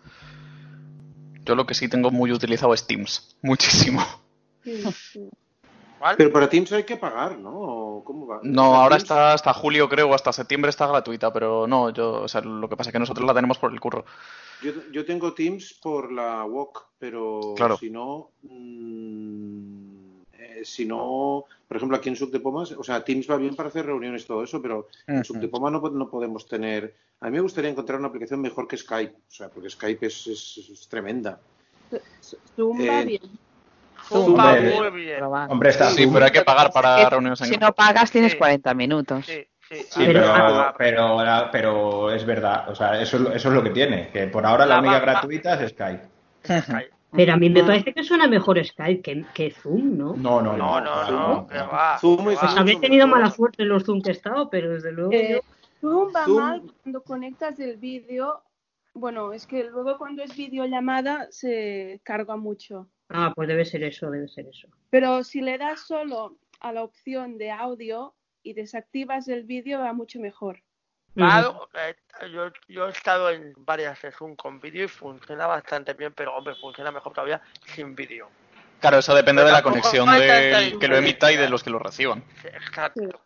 Yo lo que sí tengo muy utilizado es Teams, muchísimo. Pero para Teams hay que pagar, ¿no? ¿O ¿Cómo va? No, ahora Teams- está hasta julio creo, o hasta septiembre está gratuita, pero no, yo, o sea, lo que pasa es que nosotros la tenemos por el curro. Yo, yo tengo Teams por la WOC, pero Claro. si no, mm, eh, si no, por ejemplo, aquí en Sub de Pomas, o sea, Teams va bien para hacer reuniones, todo eso, pero en Sub de Pomas no, po- no podemos tener. A mí me gustaría encontrar una aplicación mejor que Skype, o sea, porque Skype es, es- es tremenda. Zoom Eh, va bien. Zoom va Hombre, muy bien. Hombre, está Sí, pero hay que pagar para Que reuniones en Si no pagas tienes 40 minutos. Sí, Pero- pero, pero, pero es verdad, o sea, eso, es lo- eso es lo que tiene, que por ahora la única va- gratuita es Skype. Pero a mí me parece que suena mejor Skype que, que Zoom, ¿no? No, no, No, no, no, que va. Zoom que es va. Pues habré tenido mala suerte en los Zoom que he estado, pero desde luego Eh, yo... Zoom va Zoom- mal cuando conectas el vídeo. Bueno, es que luego cuando es videollamada se carga mucho. Ah, pues debe ser eso, debe ser eso. Pero si le das solo a la opción de audio y desactivas el vídeo va mucho mejor. Claro, eh, yo, yo he estado en varias de Zoom con vídeo y funciona bastante bien, pero hombre, funciona mejor todavía sin vídeo. Claro, eso depende de la conexión del que lo emita y de los que lo reciban. Exacto.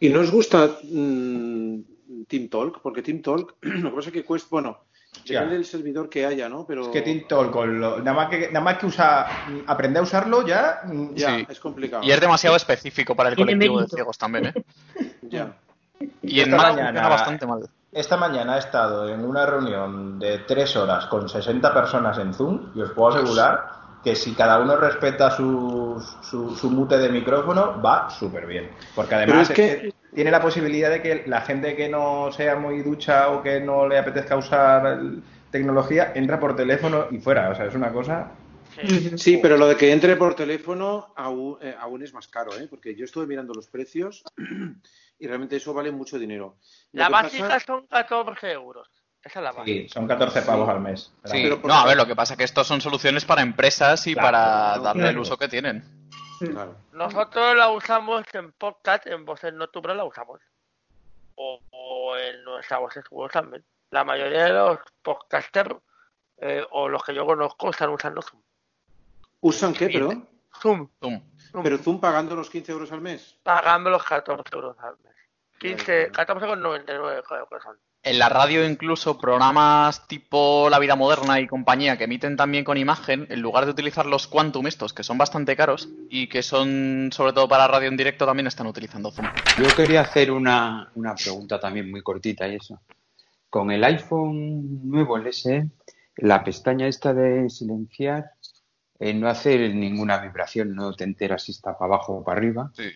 ¿Y no os gusta mm, Team Talk? Porque Team Talk, lo que pasa es que cuesta, bueno, Ya. depende del servidor que haya, ¿no? Pero Es que TikTok, con lo- nada, más que, nada más que usa, aprender a usarlo ya, ya, Sí. es complicado. Y es demasiado específico para el Tiene colectivo de ciegos también, ¿eh? Ya. Y en Mac mañana- bastante mal. Esta mañana he estado en una reunión de tres horas con 60 personas en Zoom y os puedo asegurar que si cada uno respeta su, su, su mute de micrófono, va súper bien. Porque además Pero es es que tiene la posibilidad de que la gente que no sea muy ducha o que no le apetezca usar tecnología entra por teléfono y fuera. O sea, es una cosa... Sí, pero lo de que entre por teléfono aún, eh, aún es más caro, ¿eh? Porque yo estuve mirando los precios y realmente eso vale mucho dinero. La que pasa- básica son 14 euros. Esa es la básica. Sí, son 14 pavos al mes. Sí, pero no, a ver, lo que pasa es que estos son soluciones para empresas y Claro, para claro, darle el uso que tienen. Claro. Nosotros la usamos en podcast, en Voces Nocturnas la usamos. O, o en nuestra Voces Web también. La mayoría de los podcasters, eh, o los que yo conozco, están usando Zoom. ¿Usan qué, perdón? Zoom. Zoom. Zoom. ¿Pero Zoom pagando los 15 euros al mes? Pagando los 14 euros al mes. 15, 14,99 creo que son. En la radio incluso programas tipo La Vida Moderna y compañía que emiten también con imagen, en lugar de utilizar los Quantum estos, que son bastante caros y que son sobre todo para radio en directo, también están utilizando Zoom. Yo quería hacer una, una pregunta también muy cortita y eso. Con el iPhone nuevo, el SE, la pestaña esta de silenciar eh, no hace ninguna vibración, no te enteras si está para abajo o para arriba. Sí.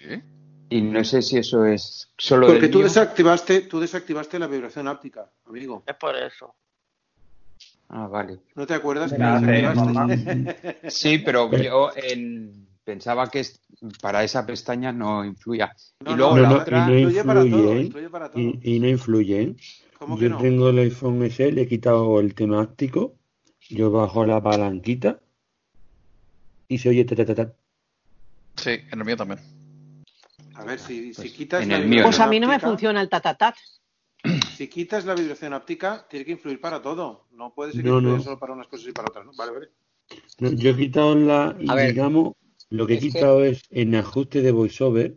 Y no sé si eso es solo Porque del tú mío. desactivaste, tú desactivaste la vibración áptica, amigo. Es por eso. Ah, vale. ¿No te acuerdas que? Sí, pero yo en- pensaba que para esa pestaña no influía. No, y luego no, la no, otra... y no influye, para todo, influye para todo. Y, y no influye, ¿eh? ¿Cómo que Yo no? tengo el iPhone S, le he quitado el tema áptico, yo bajo la palanquita y se oye ta, ta, ta, ta. Sí, en el mío también. A ver, si, si quitas en la el mío vibración Pues a mí no me funciona el tatatat. si quitas la vibración óptica, tiene que influir para todo. No puede ser que No, solo para unas cosas y para otras. ¿no? Vale, vale. No, yo he quitado la, A ver, digamos, lo que he que- quitado es en ajuste de voiceover,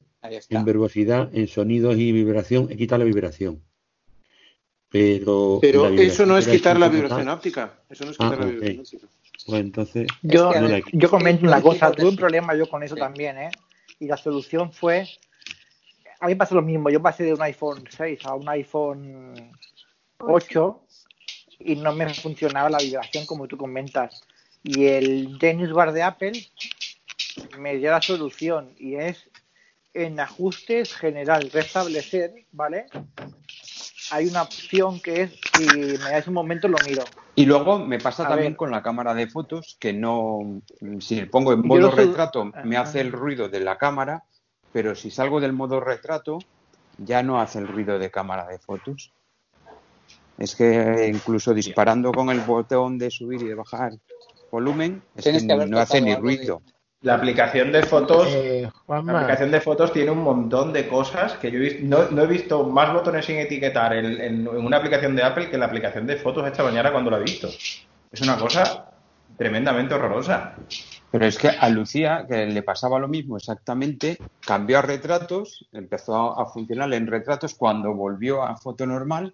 en verbosidad, en sonidos y vibración, he quitado la vibración. Pero, Pero la vibración eso no es quitar la vibración óptica. Eso no es Ah, quitar la ok. vibración óptica. Pues entonces, Yo, no la yo comento una cosa, tuve un problema yo con eso también, ¿eh? Y la solución fue, a mí me pasó lo mismo, yo pasé de un iPhone 6 a un iPhone 8 y no me funcionaba la vibración como tú comentas. Y el Genius Bar de Apple me dio la solución y es en ajustes general, restablecer, ¿vale? Hay una opción que es, si me dais un momento lo miro. Y luego me pasa A también ver. con la cámara de fotos que no, si le pongo en modo retrato me hace el ruido de la cámara, pero si salgo del modo retrato ya no hace el ruido de cámara de fotos. Es que incluso disparando con el botón de subir y de bajar volumen, es que, no hace ni de- ruido. La aplicación de fotos, Eh, la aplicación de fotos tiene un montón de cosas que yo he no, no he visto más botones sin etiquetar en, en- en una aplicación de Apple que la aplicación de fotos esta mañana cuando la he visto. Es una cosa tremendamente horrorosa. Pero es que a Lucía, que le pasaba lo mismo exactamente, cambió a retratos, empezó a, funcionar en retratos, cuando volvió a foto normal,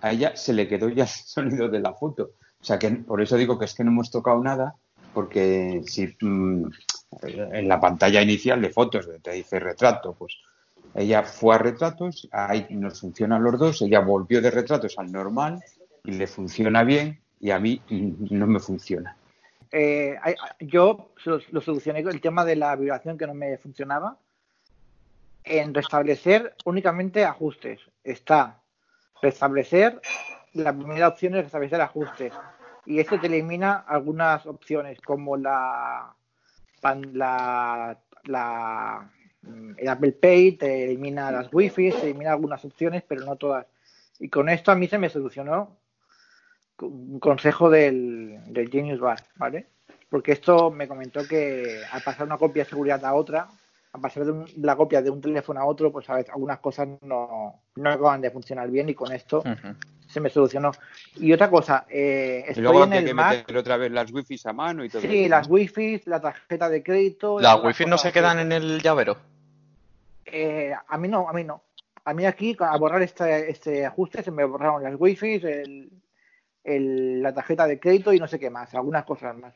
a ella se le quedó ya el sonido de la foto. O sea que por eso digo que es que no hemos tocado nada, porque si mm, en la pantalla inicial de fotos te dice retrato, pues ella fue a retratos, ahí nos funcionan los dos, ella volvió de retratos al normal y le funciona bien y a mí mm, no me funciona. Eh, yo lo, solucioné con el tema de la vibración que no me funcionaba. En restablecer únicamente ajustes. Está restablecer, la primera opción es restablecer ajustes. Y esto te elimina algunas opciones como la, la, la mm, Apple Pay, te elimina las Wi-Fi, te elimina algunas opciones, pero no todas. Y con esto a mí se me solucionó un consejo del, del Genius Bar, ¿vale? Porque esto me comentó que al pasar una copia de seguridad a otra, al pasar de un- la copia de un teléfono a otro, pues a veces algunas cosas no, no acaban de funcionar bien y con esto se me solucionó. Y otra cosa, eh, Y estoy luego en el que Mac, meter otra vez las wifi a mano y todo sí, eso, las wifi, la tarjeta de crédito. y ¿Las wifi no se así. quedan en el llavero? Eh, a mí no, a mí no. A mí aquí, a borrar este, este ajuste, se me borraron las wifi, el, el- la tarjeta de crédito y no sé qué más, algunas cosas más.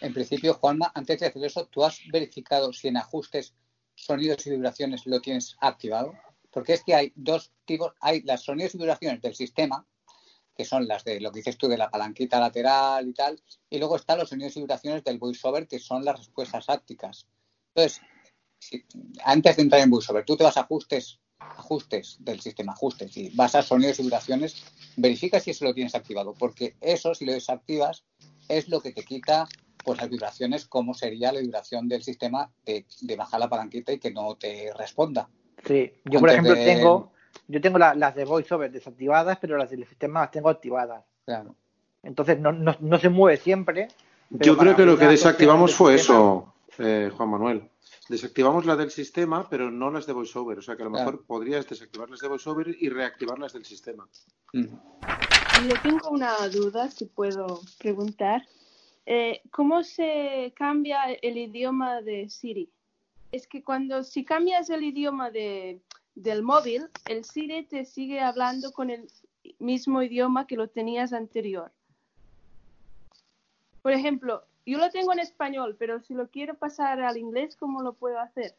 En principio, Juanma, antes de hacer eso, ¿tú has verificado si en ajustes, sonidos y vibraciones lo tienes activado? Porque es que hay dos tipos, hay las sonidos y vibraciones del sistema, que son las de lo que dices tú de la palanquita lateral y tal, y luego están los sonidos y vibraciones del voiceover, que son las respuestas ácticas. Entonces, antes de entrar en VoiceOver, tú te vas a ajustes, ajustes del sistema, ajustes, y vas a sonidos y vibraciones, verifica si eso lo tienes activado, porque eso, si lo desactivas, es lo que te quita pues las vibraciones, como sería la vibración del sistema de, de bajar la palanquita y que no te responda. Sí, yo por ejemplo de- tengo, yo tengo la- las de VoiceOver desactivadas, pero las del sistema las tengo activadas. Claro. Entonces no, no, no se mueve siempre. Yo creo que lo que desactivamos fue eso, eh, Juan Manuel. Desactivamos la del sistema, pero no las de VoiceOver. O sea que a lo Claro. mejor podrías desactivar las de VoiceOver y reactivar las del sistema. Le tengo una duda, si puedo preguntar. Eh, ¿Cómo se cambia el idioma de Siri? Es que cuando si cambias el idioma de, del móvil, el Siri te sigue hablando con el mismo idioma que lo tenías anterior. Por ejemplo, yo lo tengo en español, pero si lo quiero pasar al inglés, ¿cómo lo puedo hacer?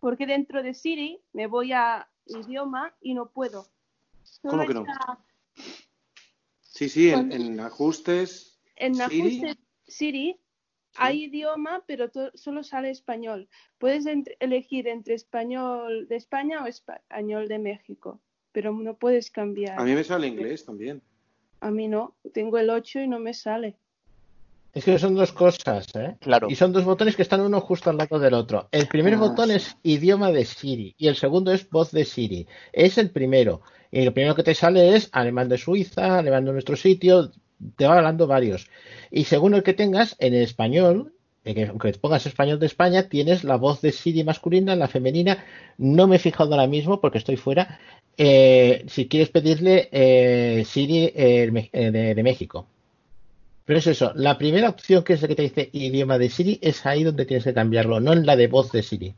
Porque dentro de Siri me voy a idioma y no puedo. ¿Cómo que no? está- Sí, sí, en, ajustes. En Siri. ajustes Siri hay idioma, pero solo sale español. Puedes entre- elegir entre español de España o español de México, pero no puedes cambiar. A mí me sale inglés también. A mí no, tengo el 8 y no me sale. Es que son dos cosas, ¿eh? Claro. Y son dos botones que están uno justo al lado del otro. El primer Ah, botón sí. es idioma de Siri y el segundo es voz de Siri. Es el primero. Y lo primero que te sale es alemán de Suiza, alemán de nuestro sitio, te va hablando varios. Y según el que tengas, en español, eh, que aunque pongas español de España, tienes la voz de Siri masculina, la femenina. No me he fijado ahora mismo porque estoy fuera. Eh, si quieres pedirle eh, Siri eh, de México. Pero es eso, la primera opción que es la que te dice idioma de Siri es ahí donde tienes que cambiarlo, no en la de voz de Siri.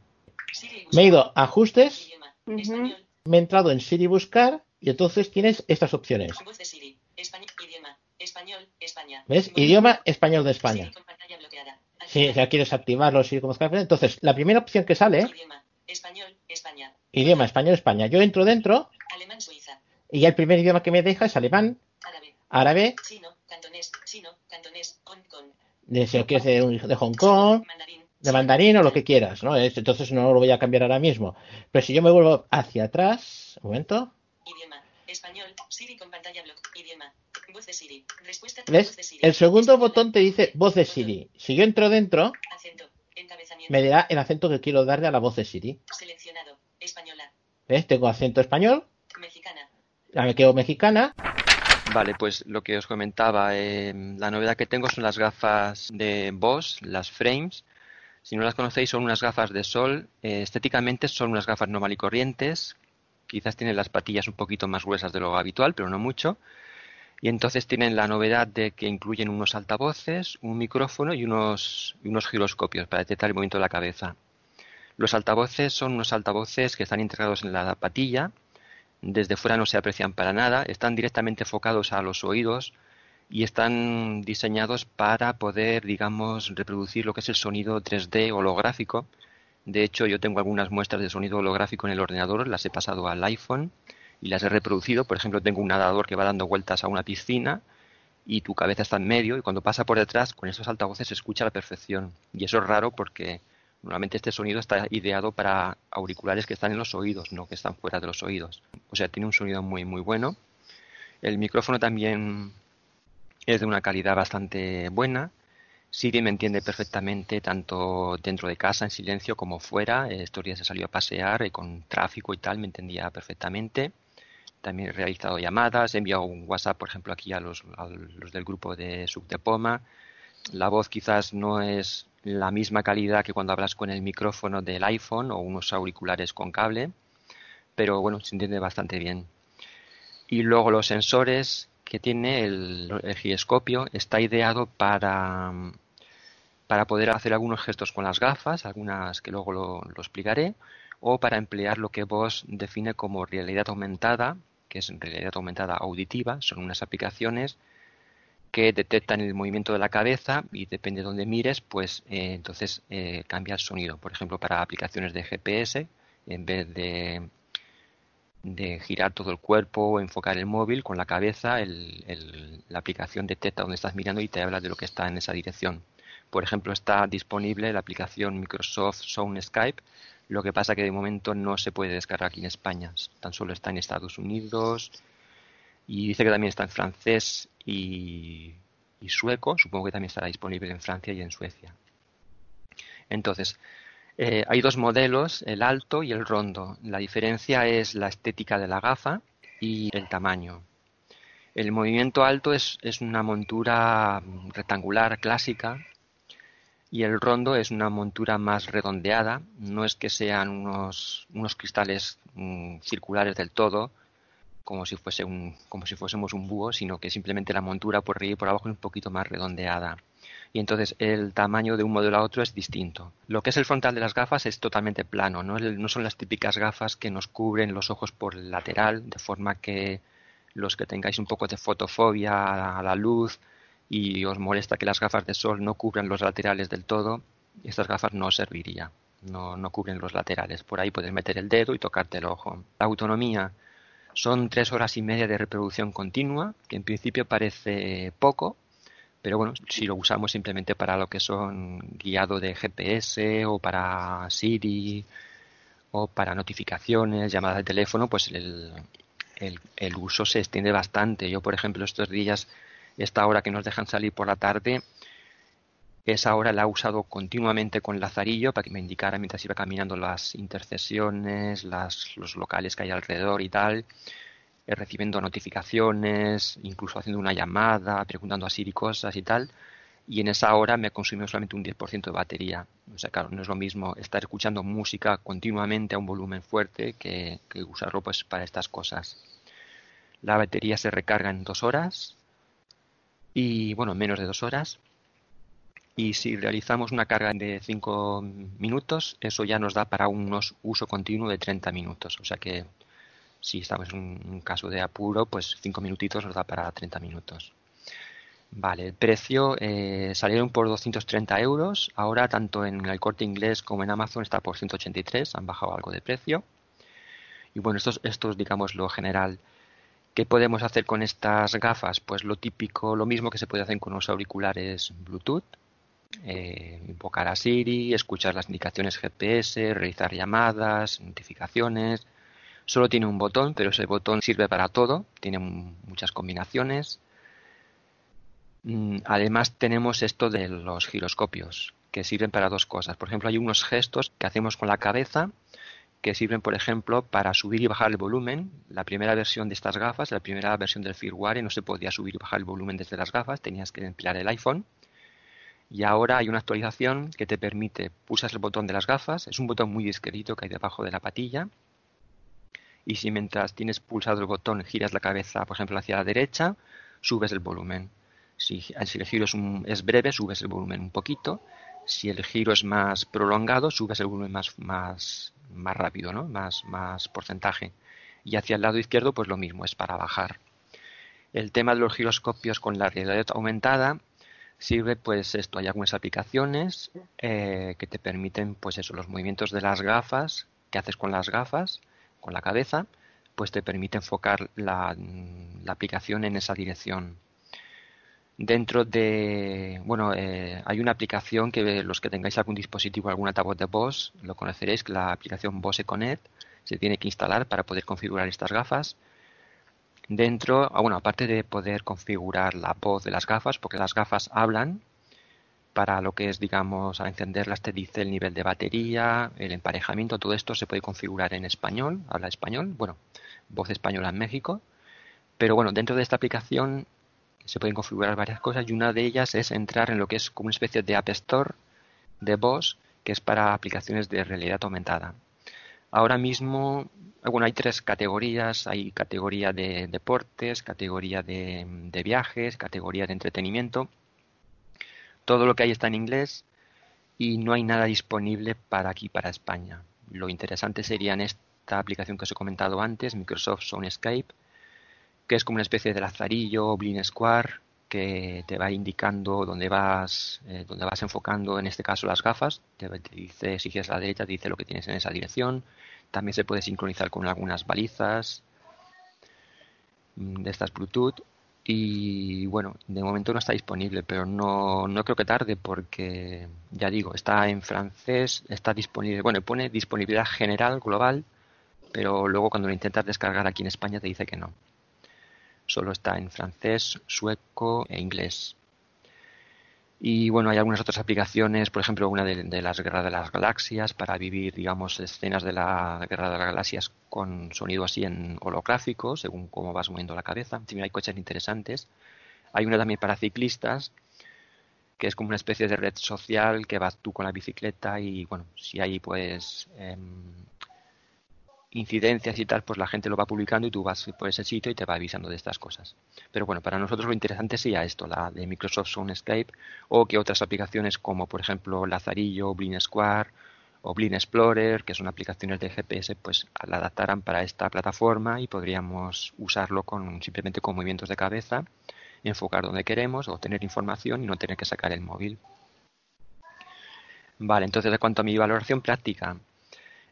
Me he ido a ajustes, me he entrado en Siri buscar y entonces tienes estas opciones. Voz de Siri. Español. Idioma. Español. España. ¿Ves? Idioma español de España. Si ya quieres activarlo, Siri como Skype, entonces la primera opción que sale, Idioma. Español. España. idioma español España. Yo entro dentro Alemán. Suiza. y ya el primer idioma que me deja es alemán, Árabe. árabe, Chino. Cantonés. Chino. Cantonés. Hong Kong. de, si lo quieres de, de Hong Kong, de mandarín o lo que quieras, ¿no? Es- Entonces no lo voy a cambiar ahora mismo. Pero si yo me vuelvo hacia atrás, un momento, Idioma. Español. Siri con pantalla bloqueada. Idioma. Voz de Siri. Respuesta. ¿ves? Voz de Siri. El segundo botón te dice voz de Siri. Si yo entro dentro, Acento. Me dirá el acento que quiero darle a la voz de Siri. Seleccionado. Española. ¿Ves? Tengo acento español, Mexicana. ya me quedo mexicana, Vale, pues lo que os comentaba, eh, la novedad que tengo son las gafas de Boss, las frames. Si no las conocéis, son unas gafas de sol. eh, estéticamente son unas gafas normal y corrientes. Quizás tienen las patillas un poquito más gruesas de lo habitual, pero no mucho. Y entonces tienen la novedad de que incluyen unos altavoces, un micrófono y unos, unos giroscopios para detectar el movimiento de la cabeza. Los altavoces son unos altavoces que están integrados en la patilla desde fuera no se aprecian para nada, están directamente enfocados a los oídos y están diseñados para poder, digamos, reproducir lo que es el sonido 3D holográfico. De hecho, yo tengo algunas muestras de sonido holográfico en el ordenador, las he pasado al iPhone y las he reproducido. Por ejemplo, tengo un nadador que va dando vueltas a una piscina y tu cabeza está en medio y cuando pasa por detrás con esos altavoces se escucha a la perfección. Y eso es raro porque normalmente este sonido está ideado para auriculares que están en los oídos, no que están fuera de los oídos. O sea, tiene un sonido muy muy bueno. El micrófono también es de una calidad bastante buena. Siri me entiende perfectamente tanto dentro de casa en silencio como fuera. Estos días he salido a pasear y con tráfico y tal me entendía perfectamente. También he realizado llamadas, he enviado un WhatsApp, por ejemplo, aquí a los, a los del grupo de Sub de Poma. La voz quizás no es la misma calidad que cuando hablas con el micrófono del iPhone o unos auriculares con cable, pero bueno, se entiende bastante bien. Y luego los sensores que tiene el, el giroscopio está ideado para, para poder hacer algunos gestos con las gafas, algunas que luego lo, lo explicaré, o para emplear lo que vos define como realidad aumentada, que es realidad aumentada auditiva, son unas aplicaciones que detectan el movimiento de la cabeza y depende de dónde mires, pues eh, entonces eh, cambia el sonido. Por ejemplo, para aplicaciones de GPS, en vez de, de girar todo el cuerpo o enfocar el móvil con la cabeza, la aplicación detecta dónde estás mirando y te habla de lo que está en esa dirección. Por ejemplo, está disponible la aplicación Microsoft Sound Skype, lo que pasa que de momento no se puede descargar aquí en España, tan solo está en Estados Unidos y dice que también está en francés y, sueco, supongo que también estará disponible en Francia y en Suecia. Entonces, eh, hay dos modelos, el alto y el rondo. La diferencia es la estética de la gafa y el tamaño. El movimiento alto es, es una montura rectangular clásica y el rondo es una montura más redondeada. No es que sean unos, unos cristales mm, circulares del todo, como si, fuese un, como si fuésemos un búho, sino que simplemente la montura por arriba y por abajo es un poquito más redondeada. Y entonces el tamaño de un modelo a otro es distinto. Lo que es el frontal de las gafas es totalmente plano, no, no son las típicas gafas que nos cubren los ojos por el lateral, de forma que los que tengáis un poco de fotofobia a la luz y os molesta que las gafas de sol no cubran los laterales del todo, estas gafas no os serviría. No, no cubren los laterales. Por ahí puedes meter el dedo y tocarte el ojo. La autonomía son tres horas y media de reproducción continua, que en principio parece poco, pero bueno, si lo usamos simplemente para lo que son guiado de GPS o para Siri o para notificaciones, llamadas de teléfono, pues el, el, el uso se extiende bastante. Yo, por ejemplo, estos días, esta hora que nos dejan salir por la tarde, esa hora la he usado continuamente con Lazarillo para que me indicara mientras iba caminando las intercesiones, los locales que hay alrededor y tal, eh, recibiendo notificaciones, incluso haciendo una llamada, preguntando a Siri cosas y tal. y en esa hora me consumió solamente un 10% de batería. O sea, claro, no es lo mismo estar escuchando música continuamente a un volumen fuerte que, que usarlo pues para estas cosas. La batería se recarga en dos horas y bueno, menos de dos horas. Y si realizamos una carga de 5 minutos, eso ya nos da para un uso continuo de 30 minutos. O sea que si estamos en un caso de apuro, pues 5 minutitos nos da para 30 minutos. Vale, el precio eh, salieron por 230 euros. Ahora, tanto en el corte inglés como en Amazon, está por 183. Han bajado algo de precio. Y bueno, esto, esto es, digamos, lo general. ¿Qué podemos hacer con estas gafas? Pues lo típico, lo mismo que se puede hacer con los auriculares Bluetooth. Eh, invocar a Siri, escuchar las indicaciones GPS, realizar llamadas, notificaciones. Solo tiene un botón, pero ese botón sirve para todo. Tiene muchas combinaciones. Mm, además tenemos esto de los giroscopios, que sirven para dos cosas. Por ejemplo, hay unos gestos que hacemos con la cabeza que sirven, por ejemplo, para subir y bajar el volumen. La primera versión de estas gafas, la primera versión del firmware, no se podía subir y bajar el volumen desde las gafas, tenías que emplear el iPhone. Y ahora hay una actualización que te permite, pulsas el botón de las gafas, es un botón muy discreto que hay debajo de la patilla. Y si mientras tienes pulsado el botón giras la cabeza, por ejemplo, hacia la derecha, subes el volumen. Si, el giro es, breve, subes el volumen un poquito. Si el giro es más prolongado, subes el volumen más, más, más rápido, ¿no? Más, más porcentaje. Y hacia el lado izquierdo, pues lo mismo, es para bajar. El tema de los giroscopios con la realidad aumentada sirve, pues esto, hay algunas aplicaciones eh, que te permiten, pues eso, los movimientos de las gafas que haces con las gafas, con la cabeza, pues te permite enfocar la, aplicación en esa dirección. Dentro de, bueno, eh, hay una aplicación que los que tengáis algún dispositivo, algún altavoz de voz, lo conoceréis, la aplicación Bose Connect se tiene que instalar para poder configurar estas gafas. Dentro, ah, bueno, aparte de poder configurar la voz de las gafas, porque las gafas hablan, para lo que es, digamos, a encenderlas te dice el nivel de batería, el emparejamiento, todo esto se puede configurar en español, habla español, bueno, voz española en México. Pero bueno, dentro de esta aplicación se pueden configurar varias cosas y una de ellas es entrar en lo que es como una especie de App Store de voz que es para aplicaciones de realidad aumentada. Ahora mismo, bueno, hay tres categorías. Hay categoría de deportes, categoría de, viajes, categoría de entretenimiento. Todo lo que hay está en inglés y no hay nada disponible para aquí, para España. Lo interesante sería en esta aplicación que os he comentado antes, Microsoft Soundscape, que es como una especie de lazarillo o blind square que te va indicando dónde vas, eh, dónde vas enfocando, en este caso las gafas, te, dice, si quieres a la derecha, te dice lo que tienes en esa dirección. También se puede sincronizar con algunas balizas mm, de estas Bluetooth. Y bueno, de momento no está disponible, pero no, no creo que tarde porque, ya digo, está en francés, está disponible, bueno, pone disponibilidad general, global, pero luego cuando lo intentas descargar aquí en España te dice que no. Solo está en francés, sueco e inglés. Y bueno, hay algunas otras aplicaciones, por ejemplo, una de, las guerras de las galaxias, para vivir, digamos, escenas de la guerra de las galaxias con sonido así en holográfico, según cómo vas moviendo la cabeza. Hay coches interesantes. Hay una también para ciclistas, que es como una especie de red social que vas tú con la bicicleta y, bueno, si hay pues em, incidencias y tal, pues la gente lo va publicando y tú vas por ese sitio y te va avisando de estas cosas. Pero bueno, para nosotros lo interesante sería esto, la de Microsoft Soundscape, o que otras aplicaciones como por ejemplo Lazarillo, Blin Square o Blin Explorer, que son aplicaciones de GPS, pues la adaptaran para esta plataforma y podríamos usarlo con simplemente con movimientos de cabeza, enfocar donde queremos o tener información y no tener que sacar el móvil. Vale, entonces de cuanto a mi valoración práctica,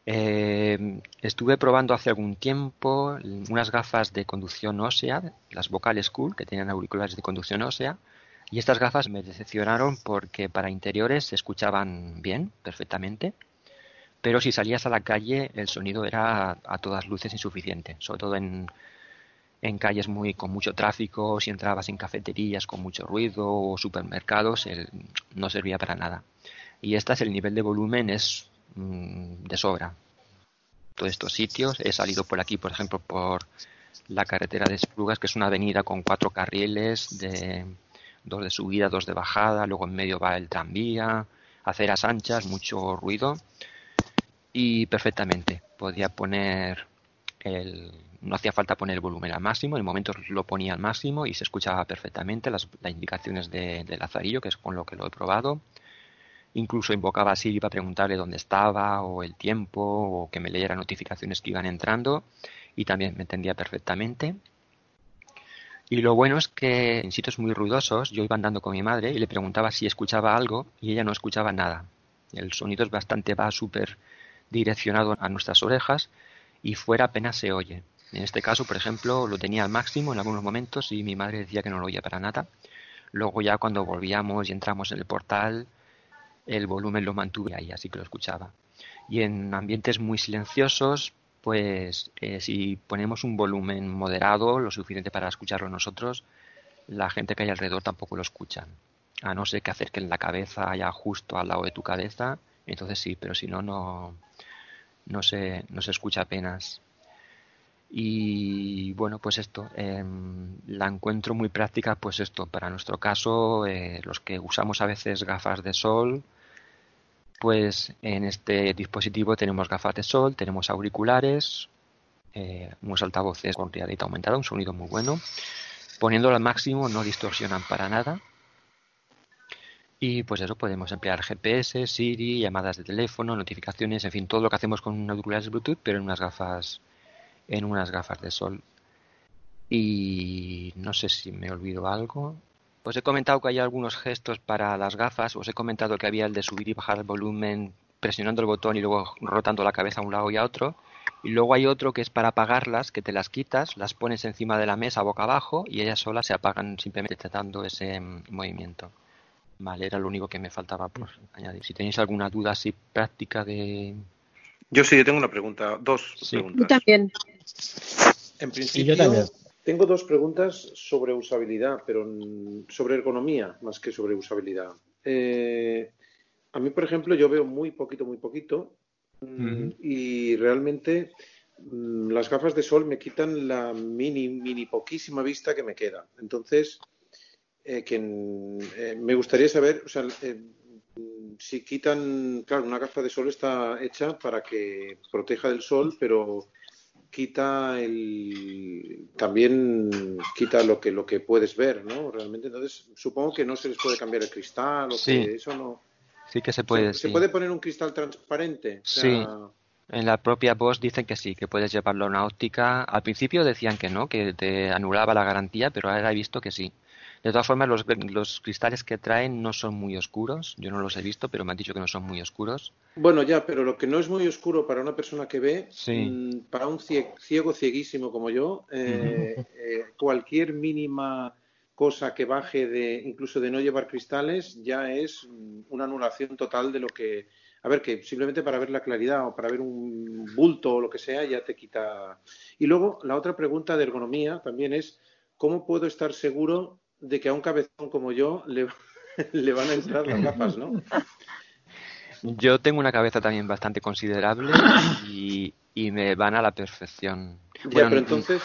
eh, estuve probando hace algún tiempo unas gafas de conducción ósea, las Vocal School, que tenían auriculares de conducción ósea, y estas gafas me decepcionaron porque para interiores se escuchaban bien, perfectamente, pero si salías a la calle el sonido era a todas luces insuficiente, sobre todo en, en calles muy con mucho tráfico, si entrabas en cafeterías con mucho ruido o supermercados, no servía para nada. Y este es el nivel de volumen es Mm, de sobra. Todos estos sitios. He salido por aquí, por ejemplo, por la carretera de Esplugas, que es una avenida con cuatro carriles de dos de subida, dos de bajada, luego en medio va el tranvía, aceras anchas, mucho ruido y perfectamente. Podía poner el, no hacía falta poner el volumen al máximo, en el momento lo ponía al máximo y se escuchaba perfectamente las, las indicaciones de, del lazarillo, que es con lo que lo he probado. Incluso invocaba a Siri para preguntarle dónde estaba o el tiempo o que me leyera notificaciones que iban entrando y también me entendía perfectamente. Y lo bueno es que en sitios muy ruidosos yo iba andando con mi madre y le preguntaba si escuchaba algo y ella no escuchaba nada. El sonido es bastante, va súper direccionado a nuestras orejas y fuera apenas se oye. En este caso, por ejemplo, lo tenía al máximo en algunos momentos y mi madre decía que no lo oía para nada. Luego ya cuando volvíamos y entramos en el portal, el volumen lo mantuve ahí, así que lo escuchaba. Y en ambientes muy silenciosos, pues eh, si ponemos un volumen moderado, lo suficiente para escucharlo nosotros, la gente que hay alrededor tampoco lo escucha. A no ser que acerquen la cabeza allá justo al lado de tu cabeza, entonces sí, pero si no, no, no se, no se escucha apenas. Y bueno, pues esto, eh, la encuentro muy práctica, pues esto, para nuestro caso, eh, los que usamos a veces gafas de sol, pues en este dispositivo tenemos gafas de sol, tenemos auriculares, eh, unos altavoces con realidad aumentada, un sonido muy bueno. Poniéndolo al máximo no distorsionan para nada. Y pues eso, podemos emplear GPS, Siri, llamadas de teléfono, notificaciones, en fin, todo lo que hacemos con auriculares Bluetooth, pero en unas gafas en unas gafas de sol. Y no sé si me olvido algo. Os he comentado que hay algunos gestos para las gafas. Os he comentado que había el de subir y bajar el volumen presionando el botón y luego rotando la cabeza a un lado y a otro. Y luego hay otro que es para apagarlas, que te las quitas, las pones encima de la mesa boca abajo y ellas solas se apagan simplemente tratando ese mm, movimiento. Vale, era lo único que me faltaba por añadir. Si tenéis alguna duda así práctica de... Yo sí, yo tengo una pregunta, dos preguntas. Yo también. En principio, tengo dos preguntas sobre usabilidad, pero mm, sobre ergonomía más que sobre usabilidad. Eh, a mí, por ejemplo, yo veo muy poquito, muy poquito mm, y realmente mm, las gafas de sol me quitan la mini, mini poquísima vista que me queda. Entonces, eh, que, eh, me gustaría saber, o sea, eh, si quitan, claro, una gafa de sol está hecha para que proteja del sol, pero quita el también quita lo que lo que puedes ver, ¿no? Realmente, entonces supongo que no se les puede cambiar el cristal o Sí. que eso no. Sí que se puede, ¿Se, se sí. puede poner un cristal transparente? O sea, Sí. En la propia voz dicen que sí, que puedes llevarlo a una óptica. Al principio decían que no, que te anulaba la garantía, pero ahora he visto que sí. De todas formas, los, los cristales que traen no son muy oscuros. Yo no los he visto, pero me han dicho que no son muy oscuros. Bueno, ya, pero lo que no es muy oscuro para una persona que ve, Sí. mm, para un cie- ciego cieguísimo como yo, eh, eh, cualquier mínima cosa que baje de incluso de no llevar cristales ya es mm, una anulación total de lo que a ver que simplemente para ver la claridad o para ver un bulto o lo que sea ya te quita y luego la otra pregunta de ergonomía también es cómo puedo estar seguro de que a un cabezón como yo le, le van a entrar las gafas no Yo tengo una cabeza también bastante considerable y, y me van a la perfección. ya Bueno, pero entonces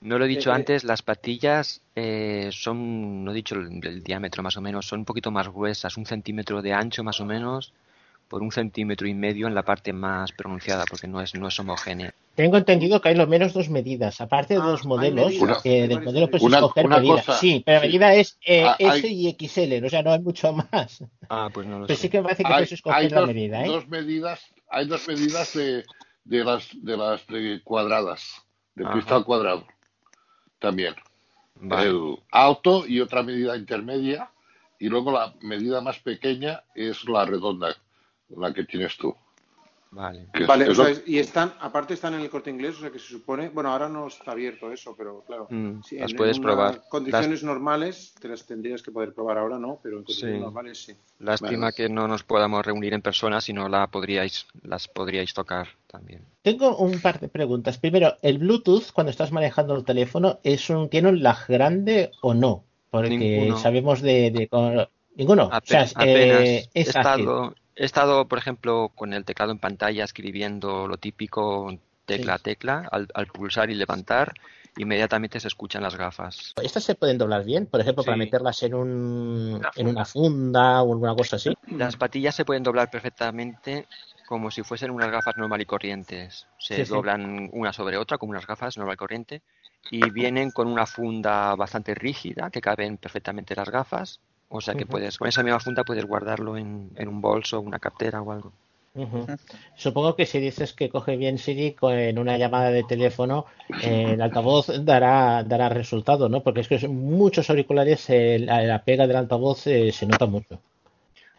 No lo he dicho Eh, eh. antes, las patillas eh, son, no he dicho el, el diámetro más o menos, son un poquito más gruesas, un centímetro de ancho más o menos, por un centímetro y medio en la parte más pronunciada, porque no es, no es homogénea. Tengo entendido que hay lo menos dos medidas. Aparte de dos modelos, medidas, eh, del modelo puedes medidas. escoger Una- una medida. cosa, sí, pero la sí. medida es eh, Ah, S hay- y XL, o sea, no hay mucho más. Ah, pues no lo Pero sé. sí que me parece que hay, puedes escoger hay la dos, medida, ¿eh? dos medidas, hay dos medidas de, de las de las de cuadradas, de Ajá. cristal cuadrado, también. Vale. El alto y otra medida intermedia, y luego la medida más pequeña es la redonda, la que tienes tú. Vale. Que es- Vale, o lo- sea, y están, aparte están en el corte inglés, o sea que se supone, bueno, ahora no está abierto eso, pero claro, Mm, las en, puedes en probar. condiciones normales te las tendrías que poder probar ahora, ¿no? Pero en condiciones Sí. normales sí. Lástima Vale. que no nos podamos reunir en persona, si no la podríais, las podríais tocar también. Tengo un par de preguntas. Primero, ¿el Bluetooth cuando estás manejando el teléfono es un, tiene un lag grande o no? Porque Ninguno. sabemos de, ninguno. O sea, apenas. eh, he, es ágil. Estado, he estado, por ejemplo, con el teclado en pantalla escribiendo lo típico tecla a tecla, al, al pulsar y levantar, inmediatamente se escuchan las gafas. ¿Estas se pueden doblar bien? Por ejemplo, para meterlas en, un, en una funda o alguna cosa así. Las patillas se pueden doblar perfectamente como si fuesen unas gafas normal y corrientes. Se Sí, sí. doblan una sobre otra como unas gafas normal y corriente y vienen con una funda bastante rígida que caben perfectamente las gafas. O sea que puedes, con esa misma funda puedes guardarlo en, en un bolso, una cartera o algo. Supongo que si dices que coge bien Siri en una llamada de teléfono, eh, el altavoz dará, dará resultado, ¿no? Porque es que muchos auriculares, eh, la, la pega del altavoz eh, se nota mucho.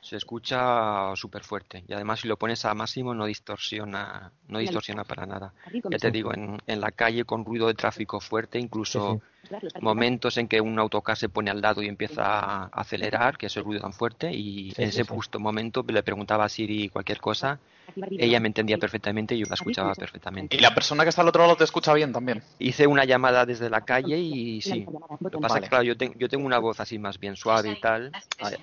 Se escucha súper fuerte y además si lo pones a máximo no distorsiona, no distorsiona para nada. Ya te digo, en, en la calle con ruido de tráfico fuerte, incluso momentos en que un autocar se pone al lado y empieza a acelerar, que es el ruido tan fuerte, y Sí, en ese sí. justo momento le preguntaba a Siri cualquier cosa, ella me entendía perfectamente y yo la escuchaba perfectamente. Y la persona que está al otro lado te escucha bien también. Hice una llamada desde la calle y sí. Lo que pasa es Vale. que, claro, yo, ten- yo tengo una voz así más bien suave y tal.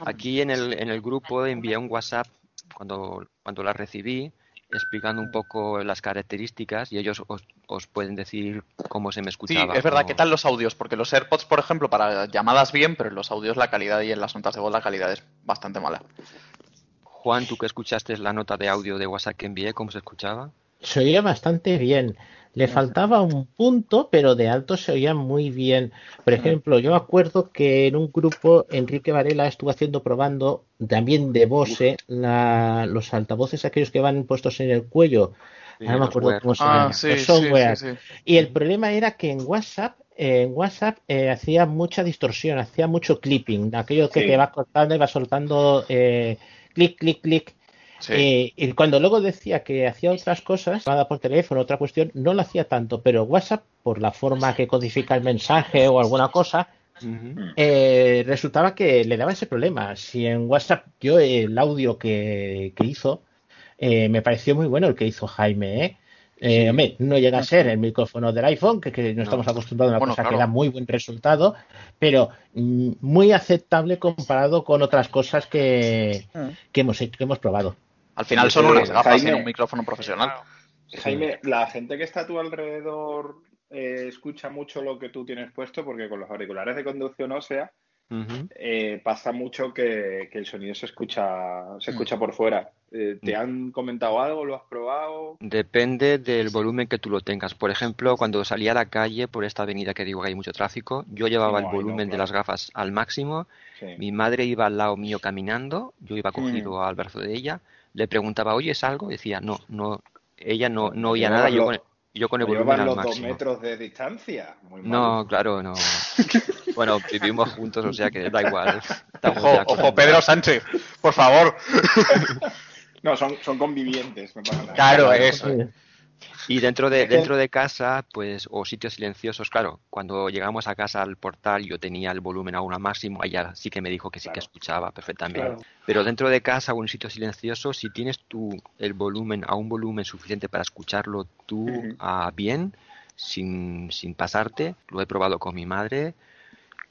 Aquí en el, en el grupo envié un WhatsApp cuando, cuando la recibí explicando un poco las características y ellos os, os pueden decir cómo se me Sí, escuchaba. es verdad. ¿Qué tal los audios? Porque los AirPods, por ejemplo, para llamadas bien, pero en los audios la calidad y en las notas de voz la calidad es bastante mala. Juan, tú que escuchaste la nota de audio de WhatsApp que envié, ¿cómo se escuchaba? Se oía bastante bien. Le faltaba un punto, pero de alto se oía muy bien. Por ejemplo, yo me acuerdo que en un grupo Enrique Varela estuvo haciendo probando también de Bose la- los altavoces aquellos que van puestos en el cuello. Sí, Ahora no me acuerdo cómo se Ah, llama. sí, Los sí, software. sí, sí. Y el problema era que en WhatsApp, eh, en WhatsApp eh, hacía mucha distorsión, hacía mucho clipping, aquello que Sí. te va cortando y va soltando eh, clic, clic, clic. Sí. Eh, y cuando luego decía que hacía otras cosas, llamada por teléfono, otra cuestión, no lo hacía tanto, pero WhatsApp, por la forma que codifica el mensaje o alguna cosa, eh, resultaba que le daba ese problema. Si en WhatsApp yo el audio que, que hizo, eh, me pareció muy bueno el que hizo Jaime, ¿eh? Eh, hombre, no llega a ser el micrófono del iPhone, que, que no estamos acostumbrados a una Bueno, cosa que da muy buen resultado, pero mm, muy aceptable comparado con otras cosas que, que hemos, que hemos probado. Al final son unas gafas y Jaime- un micrófono profesional. Jaime, la gente que está a tu alrededor eh, escucha mucho lo que tú tienes puesto porque con los auriculares de conducción ósea eh, pasa mucho que, que el sonido se escucha, se escucha por fuera. Eh, ¿Te han comentado algo? ¿Lo has probado? Depende del volumen que tú lo tengas. Por ejemplo, cuando salía a la calle por esta avenida que digo que hay mucho tráfico, yo llevaba No, el no, volumen de las gafas al máximo. Sí. Mi madre iba al lado mío caminando, yo iba cogido al brazo de ella. Le preguntaba, ¿oyes algo? Decía, no, no. Ella no, no oía nada. Yo con, el- yo con el ¿No volumen al los dos máximo. metros de distancia? Muy mal. No, claro, no. Bueno, vivimos juntos, o sea que da igual. Ojo. Pedro Sánchez, por favor. No, son, son convivientes. no pasa nada. Claro, eso. Y dentro de, que- dentro de casa, pues, o sitios silenciosos, claro, cuando llegamos a casa al portal yo tenía el volumen aún a máximo, ella sí que me dijo que sí que escuchaba perfectamente. Claro. Pero dentro de casa o en un sitio silencioso, si tienes tú el volumen a un volumen suficiente para escucharlo tú a bien, sin, sin pasarte, lo he probado con mi madre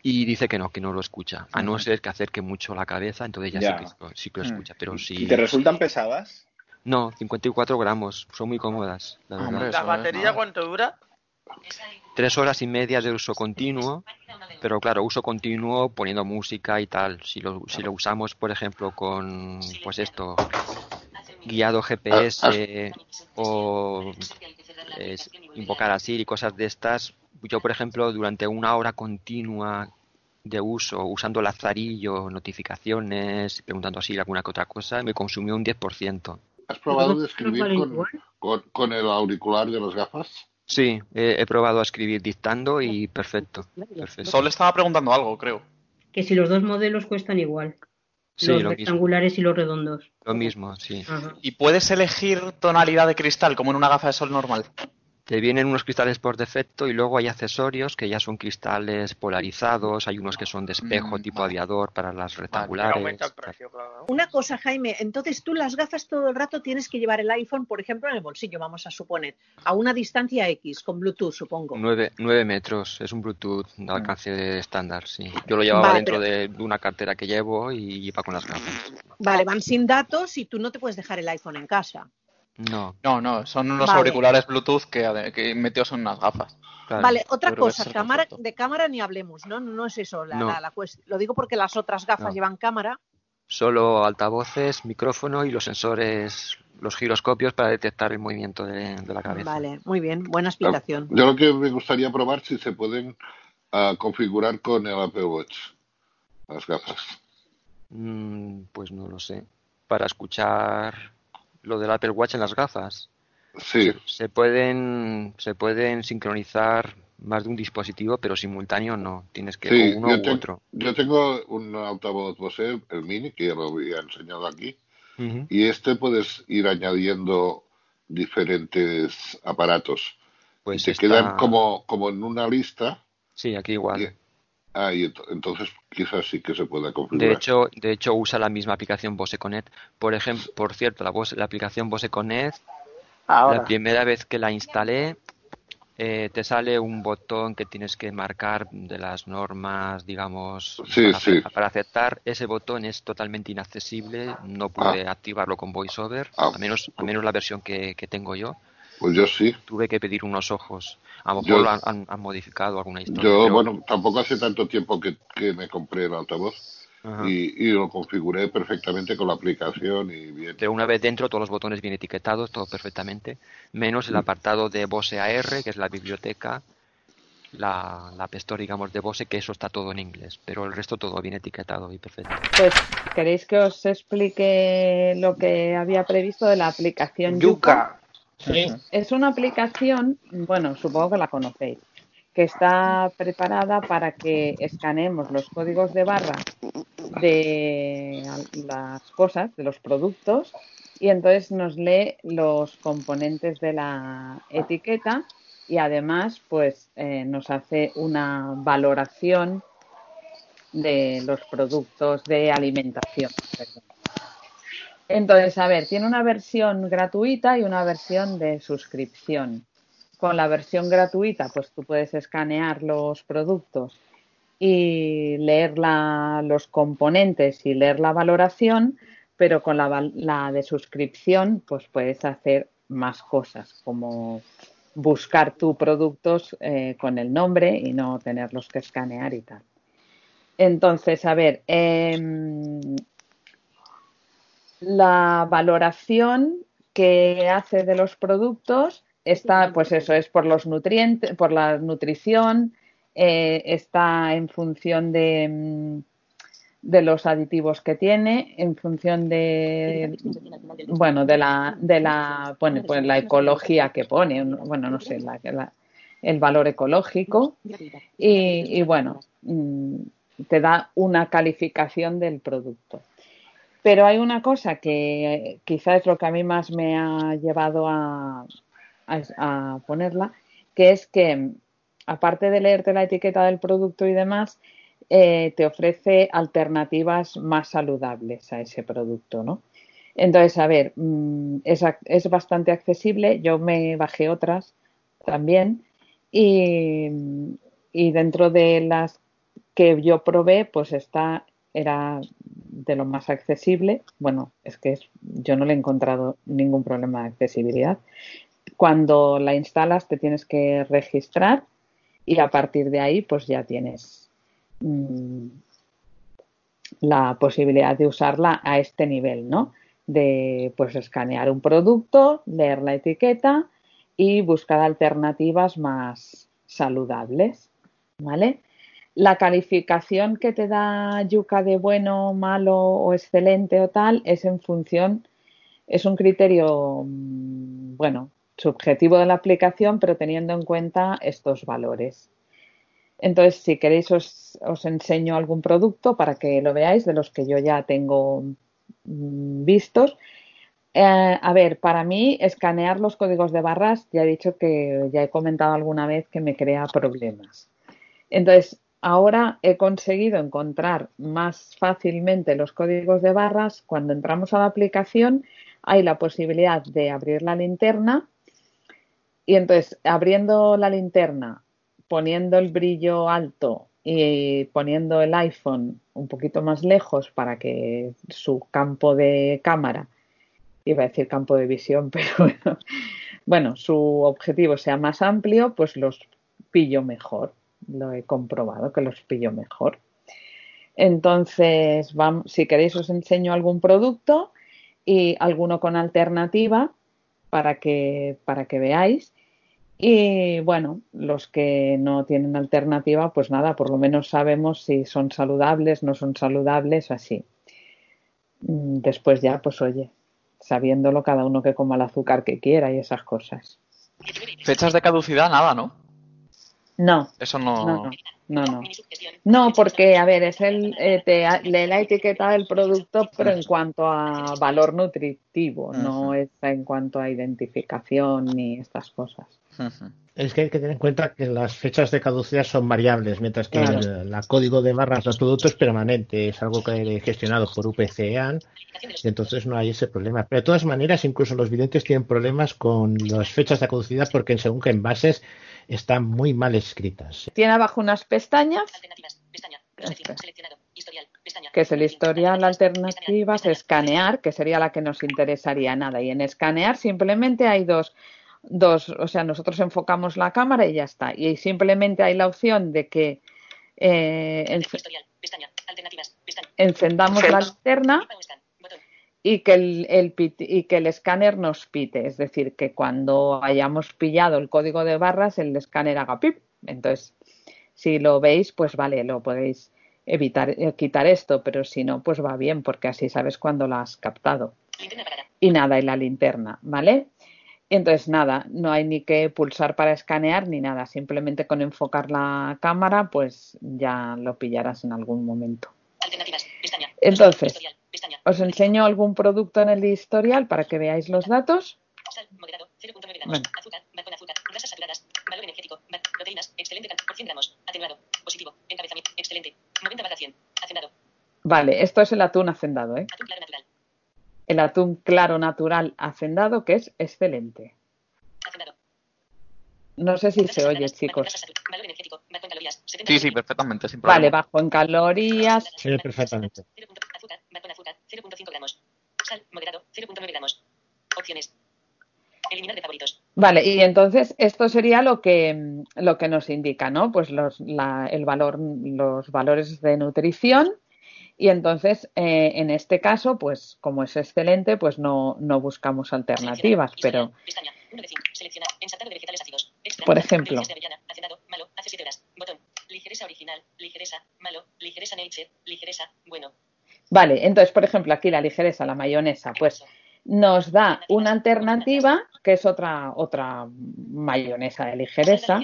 y dice que no, que no lo escucha, a no ser que acerque mucho la cabeza, entonces ya, Ya. sí que, sí que lo escucha, pero ¿Y si... te resultan pesadas? No, 54 gramos, son muy cómodas, la verdad. Hombre, ¿La eso batería cuánto dura? tres horas y media de uso continuo, pero claro, uso continuo poniendo música y tal. Si lo, si lo usamos, por ejemplo, con, pues esto, guiado GPS o es, invocar a Siri, cosas de estas, yo, por ejemplo, durante una hora continua de uso, usando el azarillo, notificaciones, preguntando a Siri alguna que otra cosa, me consumió un 10%. ¿Has probado de ¿No escribir con, igual? con, con el auricular de las gafas? Sí, he, he probado a escribir dictando y perfecto. perfecto. Sol estaba preguntando algo, creo. Que si los dos modelos cuestan igual. Sí, los lo mismo. rectangulares y los redondos. Lo mismo, sí. Ajá. ¿Y puedes elegir tonalidad de cristal como en una gafa de sol normal? Te vienen unos cristales por defecto y luego hay accesorios que ya son cristales polarizados, hay unos que son de espejo Mm, tipo vale. aviador para las rectangulares. aumenta el precio, claro. Una cosa, Jaime, entonces tú las gafas todo el rato tienes que llevar el iPhone, por ejemplo, en el bolsillo, vamos a suponer, a una distancia X, con Bluetooth, supongo. Nueve, nueve metros, es un Bluetooth de alcance estándar, sí. Yo lo llevaba Vale, dentro pero- de, de una cartera que llevo y iba con las gafas. Vale, van sin datos y tú no te puedes dejar el iPhone en casa. No. No, no, son unos Vale. auriculares Bluetooth que, que metidos en unas gafas. Vale, otra cosa, cámara, de cámara ni hablemos, ¿no? No, es eso la, No. la- la cuest- Lo digo porque las otras gafas No. llevan cámara. Solo altavoces, micrófono y los sensores, los giroscopios para detectar el movimiento de, de la cabeza. Vale, muy bien, buena explicación. Yo lo que me gustaría probar si se pueden ah, configurar con el Apple Watch las gafas. Mm, pues no lo sé. Para escuchar lo del Apple Watch en las gafas. Sí. Se, se pueden, se pueden sincronizar más de un dispositivo, pero simultáneo no. Tienes que Sí, uno yo, u te- otro. yo tengo un altavoz Bose, el mini, que ya lo había enseñado aquí, y este puedes ir añadiendo diferentes aparatos. Pues y te está- quedan como, como en una lista. Sí, aquí igual. Ah, y ent- entonces quizás sí que se pueda De configurar. hecho, de hecho usa la misma aplicación Bose Connect. Por ejemplo, por cierto, la, Bose- la aplicación Bose Connect, Ahora. la primera vez que la instalé, eh, te sale un botón que tienes que marcar de las normas, digamos, Sí, para, sí. para aceptar. Ese botón es totalmente inaccesible. No pude activarlo con VoiceOver, Ah. a menos, a menos la versión que, que tengo yo. Pues yo sí. Tuve que pedir unos ojos. A lo Yo- mejor lo han, han- han modificado alguna historia. Yo, pero- bueno, tampoco hace tanto tiempo que, que me compré el altavoz y, y lo configuré perfectamente con la aplicación y bien. Pero una vez dentro, todos los botones bien etiquetados, todo perfectamente, menos el apartado de Bose AR, que es la biblioteca, la, la App Store, digamos, de Bose, que eso está todo en inglés, pero el resto todo bien etiquetado y perfecto. Pues, ¿queréis que os explique lo que había previsto de la aplicación Yuka? Es una aplicación, bueno, supongo que la conocéis, que está preparada para que escaneemos los códigos de barra de las cosas, de los productos, y entonces nos lee los componentes de la etiqueta y además pues eh, nos hace una valoración de los productos de alimentación. Entonces, a ver, tiene una versión gratuita y una versión de suscripción. Con la versión gratuita, pues tú puedes escanear los productos y leer la- los componentes y leer la valoración, pero con la, de suscripción, pues puedes hacer más cosas, como buscar tus productos eh, con el nombre y no tenerlos que escanear y tal. Entonces, a ver, em, la valoración que hace de los productos está, pues eso, es por los nutrientes, por la nutrición, eh, está en función de, mm, de los aditivos que tiene, en función de, bueno, de la, de la, bueno, pues la ecología que pone, bueno, no sé, la, la- el valor ecológico. Y, y bueno, mm, te da una calificación del producto. Pero hay una cosa que quizás es lo que a mí más me ha llevado a, ponerla, que es que aparte de leerte la etiqueta del producto y demás, eh, te ofrece alternativas más saludables a ese producto, ¿no? Entonces, a ver, mm, es, bastante accesible. Yo me bajé otras también y, dentro de las que yo probé, pues esta era de lo más accesible. Bueno, es que yo no le he encontrado ningún problema de accesibilidad. Cuando la instalas te tienes que registrar y a partir de ahí pues ya tienes mm, la posibilidad de usarla a este nivel, ¿no? De pues escanear un producto, leer la etiqueta y buscar alternativas más saludables, ¿vale? La calificación que te da Yuka de bueno, malo o excelente o tal es en función, es un criterio, mm, bueno, subjetivo de la aplicación, pero teniendo en cuenta estos valores. Entonces, si queréis, os, os enseño algún producto para que lo veáis de los que yo ya tengo mm, vistos. Eh, a ver, para mí, escanear los códigos de barras, ya he dicho que ya he comentado alguna vez que me crea problemas. Entonces, ahora he conseguido encontrar más fácilmente los códigos de barras. Cuando entramos a la aplicación, hay la posibilidad de abrir la linterna y entonces, abriendo la linterna, poniendo el brillo alto y poniendo el iPhone un poquito más lejos para que su campo de cámara iba a decir campo de visión, pero bueno, su objetivo sea más amplio, pues los pillo mejor. Lo he comprobado que los pillo mejor. Entonces, vamos, si queréis os enseño algún producto y alguno con alternativa para que, para que veáis. Y bueno, los que no tienen alternativa, pues nada, por lo menos sabemos si son saludables, no son saludables, así. Mm, Después ya, pues oye, sabiéndolo cada uno que coma el azúcar que quiera y esas cosas. Fechas de caducidad, nada, ¿no? No, Eso no. no, no, no, no. No, porque, a ver, es el, eh, te lee la etiqueta del producto, pero en cuanto a valor nutritivo, no es en cuanto a identificación ni estas cosas. Es que hay que tener en cuenta que las fechas de caducidad son variables, mientras que Claro. el, la código de barras del producto es permanente, es algo que es gestionado por UPCEAN, y entonces no hay ese problema. Pero de todas maneras, incluso los videntes tienen problemas con las fechas de caducidad porque según que envases están muy mal escritas. Tiene abajo unas pestañas, que es el historial, alternativas, escanear, que sería la que nos interesaría nada. Y en escanear simplemente hay dos, dos, o sea, nosotros enfocamos la cámara y ya está. Y simplemente hay la opción de que eh, enc- encendamos la linterna y que el, el pit- y que el escáner nos pite, es decir, que cuando hayamos pillado el código de barras, el escáner haga pip. Entonces, si lo veis, pues vale, lo podéis evitar eh, quitar esto, pero si no, pues va bien, porque así sabes cuándo la has captado. Y nada, y la linterna, ¿vale? Entonces, nada, no hay ni que pulsar para escanear ni nada, simplemente con enfocar la cámara, pues ya lo pillarás en algún momento. Entonces, os enseño algún producto en el historial para que veáis los datos. Positivo, encabezamiento, excelente, Vale, esto es el atún hacendado, ¿eh? El atún claro natural hacendado, que es excelente. No sé si se oye, chicos. Valor energético, en calorías, sí, sí, perfectamente. Vale, bajo en calorías. Sí, perfectamente. Batón azúcar, 0.5 gramos. Sal, moderado, 0.9 gramos. Opciones. Eliminar de favoritos. Vale, y entonces esto sería lo que, lo que nos indica, ¿no? Pues los, la, el valor, los valores de nutrición. Y entonces, eh, en este caso, pues como es excelente, pues no, no buscamos alternativas, pero... Pestaña, de vegetales ácidos, extra, por ejemplo... De avellana, horas, botón, ligereza original, ligereza, malo, ligereza nature, ligereza, bueno, Vale, entonces, por ejemplo, aquí la ligereza, la mayonesa, pues nos da una alternativa que es otra otra mayonesa de ligereza.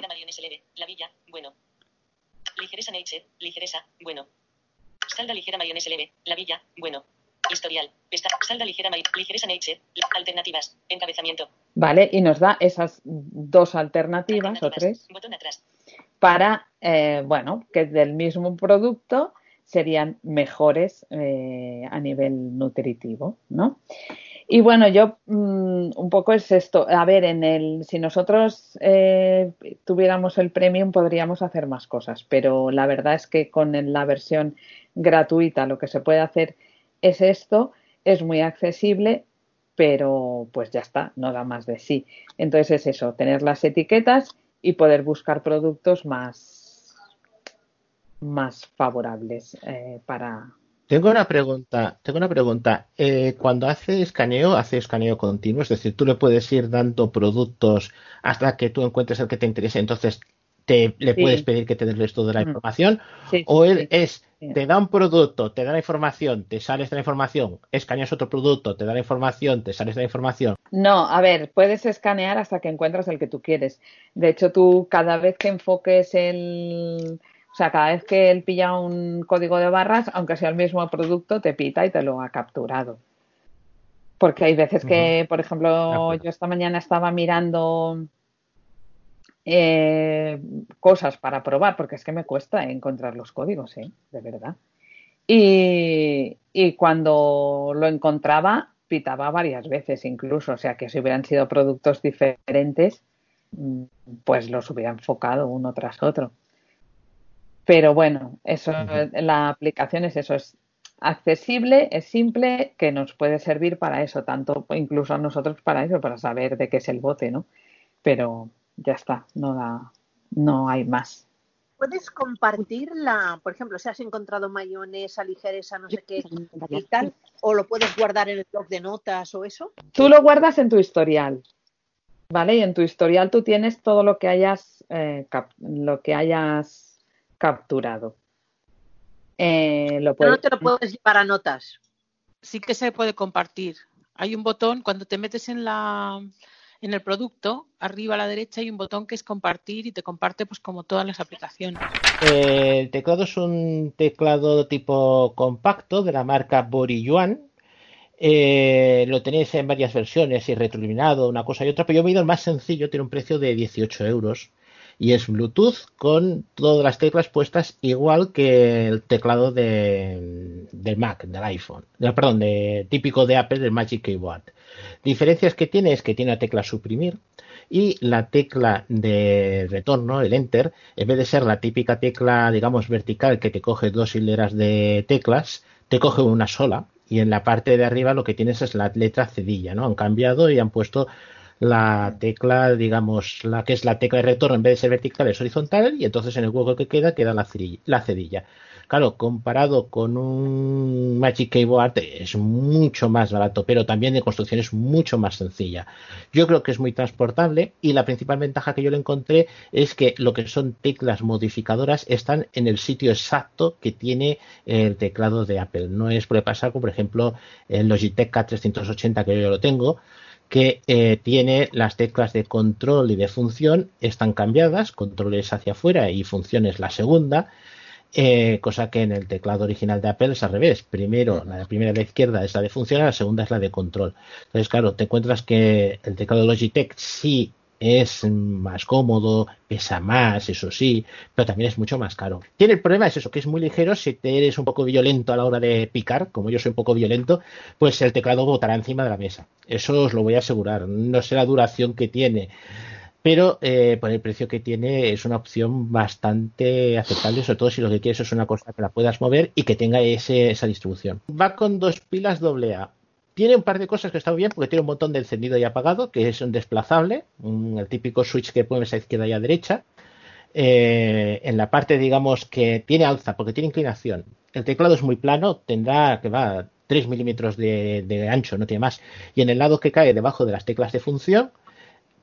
bueno, ligereza ligereza, bueno, salda ligera mayonesa leve, la villa, bueno, historial, pesta, salda ligera ligereza nature, alternativas, encabezamiento, Vale, y nos da esas dos alternativas o tres botón atrás, para, eh, bueno, que del mismo producto serían mejores eh, a nivel nutritivo, ¿no? Y bueno, yo mm, un poco es esto. A ver, en el, si nosotros eh, tuviéramos el premium podríamos hacer más cosas, pero la verdad es que con la versión gratuita lo que se puede hacer es esto, es muy accesible, pero pues ya está, no da más de sí. Entonces es eso, tener las etiquetas y poder buscar productos más, más favorables eh, para, Tengo una pregunta, tengo una pregunta. Eh, cuando hace escaneo, hace escaneo continuo, es decir, tú le puedes ir dando productos hasta que tú encuentres el que te interese, entonces te, le Sí. puedes pedir que te des toda la Mm. información, Sí, o él sí. es, te da un producto, te da la información, te sales de la información, escaneas otro producto, te da la información, te sales de la información. No, a ver, puedes escanear hasta que encuentras el que tú quieres. De hecho, tú cada vez que enfoques el, sea, cada vez que él pilla un código de barras, aunque sea el mismo producto, te pita y te lo ha capturado. Porque hay veces que, por ejemplo, yo esta mañana estaba mirando eh, cosas para probar, porque es que me cuesta encontrar los códigos, ¿eh? De verdad. Y, y cuando lo encontraba, pitaba varias veces incluso, o sea que si hubieran sido productos diferentes, mm, pues los hubiera enfocado uno tras otro. Pero bueno, eso, la aplicación es eso, es accesible, es simple, que nos puede servir para eso, tanto incluso a nosotros para eso, para saber de qué es el bote, ¿no? Pero ya está, no da, no hay más. ¿Puedes compartir la, por ejemplo, si has encontrado mayonesa, ligereza, no sé qué y tal, o lo puedes guardar en el blog de notas o eso? Tú lo guardas en tu historial, ¿vale? Y en tu historial tú tienes todo lo que hayas, eh, cap- lo que hayas capturado. Eh, lo Pero no puedes- te lo puedes llevar a notas. sí que se puede compartir. Hay un botón, cuando te metes en la en el producto, arriba a la derecha hay un botón que es compartir y te comparte pues como todas las aplicaciones. Eh, El teclado es un teclado tipo compacto de la marca Boriyuan. Eh, lo tenéis en varias versiones y retroiluminado, una cosa y otra, pero yo me he ido el más sencillo, tiene un precio de 18 euros y es Bluetooth con todas las teclas puestas igual que el teclado de, del Mac, del iPhone, no, perdón, de, típico de Apple, del Magic Keyboard. Diferencias que tiene es que tiene la tecla suprimir y la tecla de retorno, el Enter, en vez de ser la típica tecla, digamos, vertical que te coge dos hileras de teclas, te coge una sola y en la parte de arriba lo que tienes es la letra cedilla, ¿no? Han cambiado y han puesto la tecla, digamos, la que es la tecla de retorno, en vez de ser vertical es horizontal y entonces en el hueco que queda queda la cerilla- la cedilla. Claro, comparado con un Magic Keyboard es mucho más barato, pero también de construcción es mucho más sencilla. Yo creo que es muy transportable y la principal ventaja que yo le encontré es que lo que son teclas modificadoras están en el sitio exacto que tiene el teclado de Apple. No es por pasar por ejemplo el Logitech K380 que yo lo tengo, que eh, tiene las teclas de control y de función están cambiadas, control es hacia afuera y función es la segunda, eh, cosa que en el teclado original de Apple es al revés. Primero, la primera a la izquierda es la de función, la segunda es la de control. Entonces, claro, te encuentras que el teclado de Logitech sí es más cómodo, pesa más, eso sí, pero también es mucho más caro. Tiene el problema, es eso, que es muy ligero, si te eres un poco violento a la hora de picar, como yo soy un poco violento, pues el teclado botará encima de la mesa. Eso os lo voy a asegurar. No sé la duración que tiene, pero eh, por el precio que tiene es una opción bastante aceptable, sobre todo si lo que quieres es una cosa que la puedas mover y que tenga esa distribución. Va con dos pilas AA. Tiene un par de cosas que están bien porque tiene un botón de encendido y apagado que es un desplazable, un- el típico switch que pones a izquierda y a derecha. Eh, en la parte, digamos, que tiene alza porque tiene inclinación. El teclado es muy plano, tendrá que va 3 milímetros de, de ancho, no tiene más. Y en el lado que cae debajo de las teclas de función,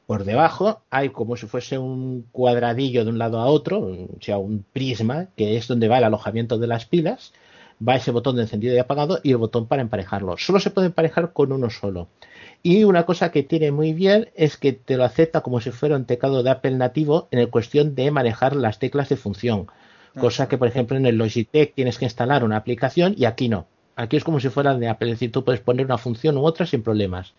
por debajo hay como si fuese un cuadradillo de un lado a otro, o sea, un prisma, que es donde va el alojamiento de las pilas. Va ese botón de encendido y apagado y el botón para emparejarlo. Solo se puede emparejar con uno solo. Y una cosa que tiene muy bien es que te lo acepta como si fuera un teclado de Apple nativo en el cuestión de manejar las teclas de función. Cosa que, por ejemplo, en el Logitech tienes que instalar una aplicación y aquí no. Aquí es como si fuera de Apple, es decir, tú puedes poner una función u otra sin problemas.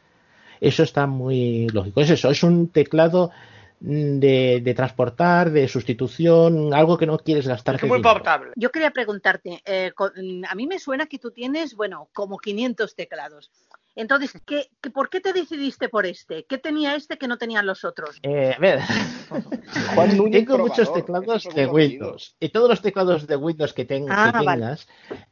Eso está muy lógico. Es eso, es un teclado de, de transportar, de sustitución, algo que no quieres gastar. Es muy portable. Yo quería preguntarte, eh, mm, a mí me suena que tú tienes, bueno, como 500 teclados. Entonces, ¿qué, qué- por qué te decidiste por este? ¿Qué tenía este que no tenían los otros? Eh, a ver, Juan Núñez tengo muchos teclados de Windows y todos los teclados de Windows que, ten- Ah, que vale. tengas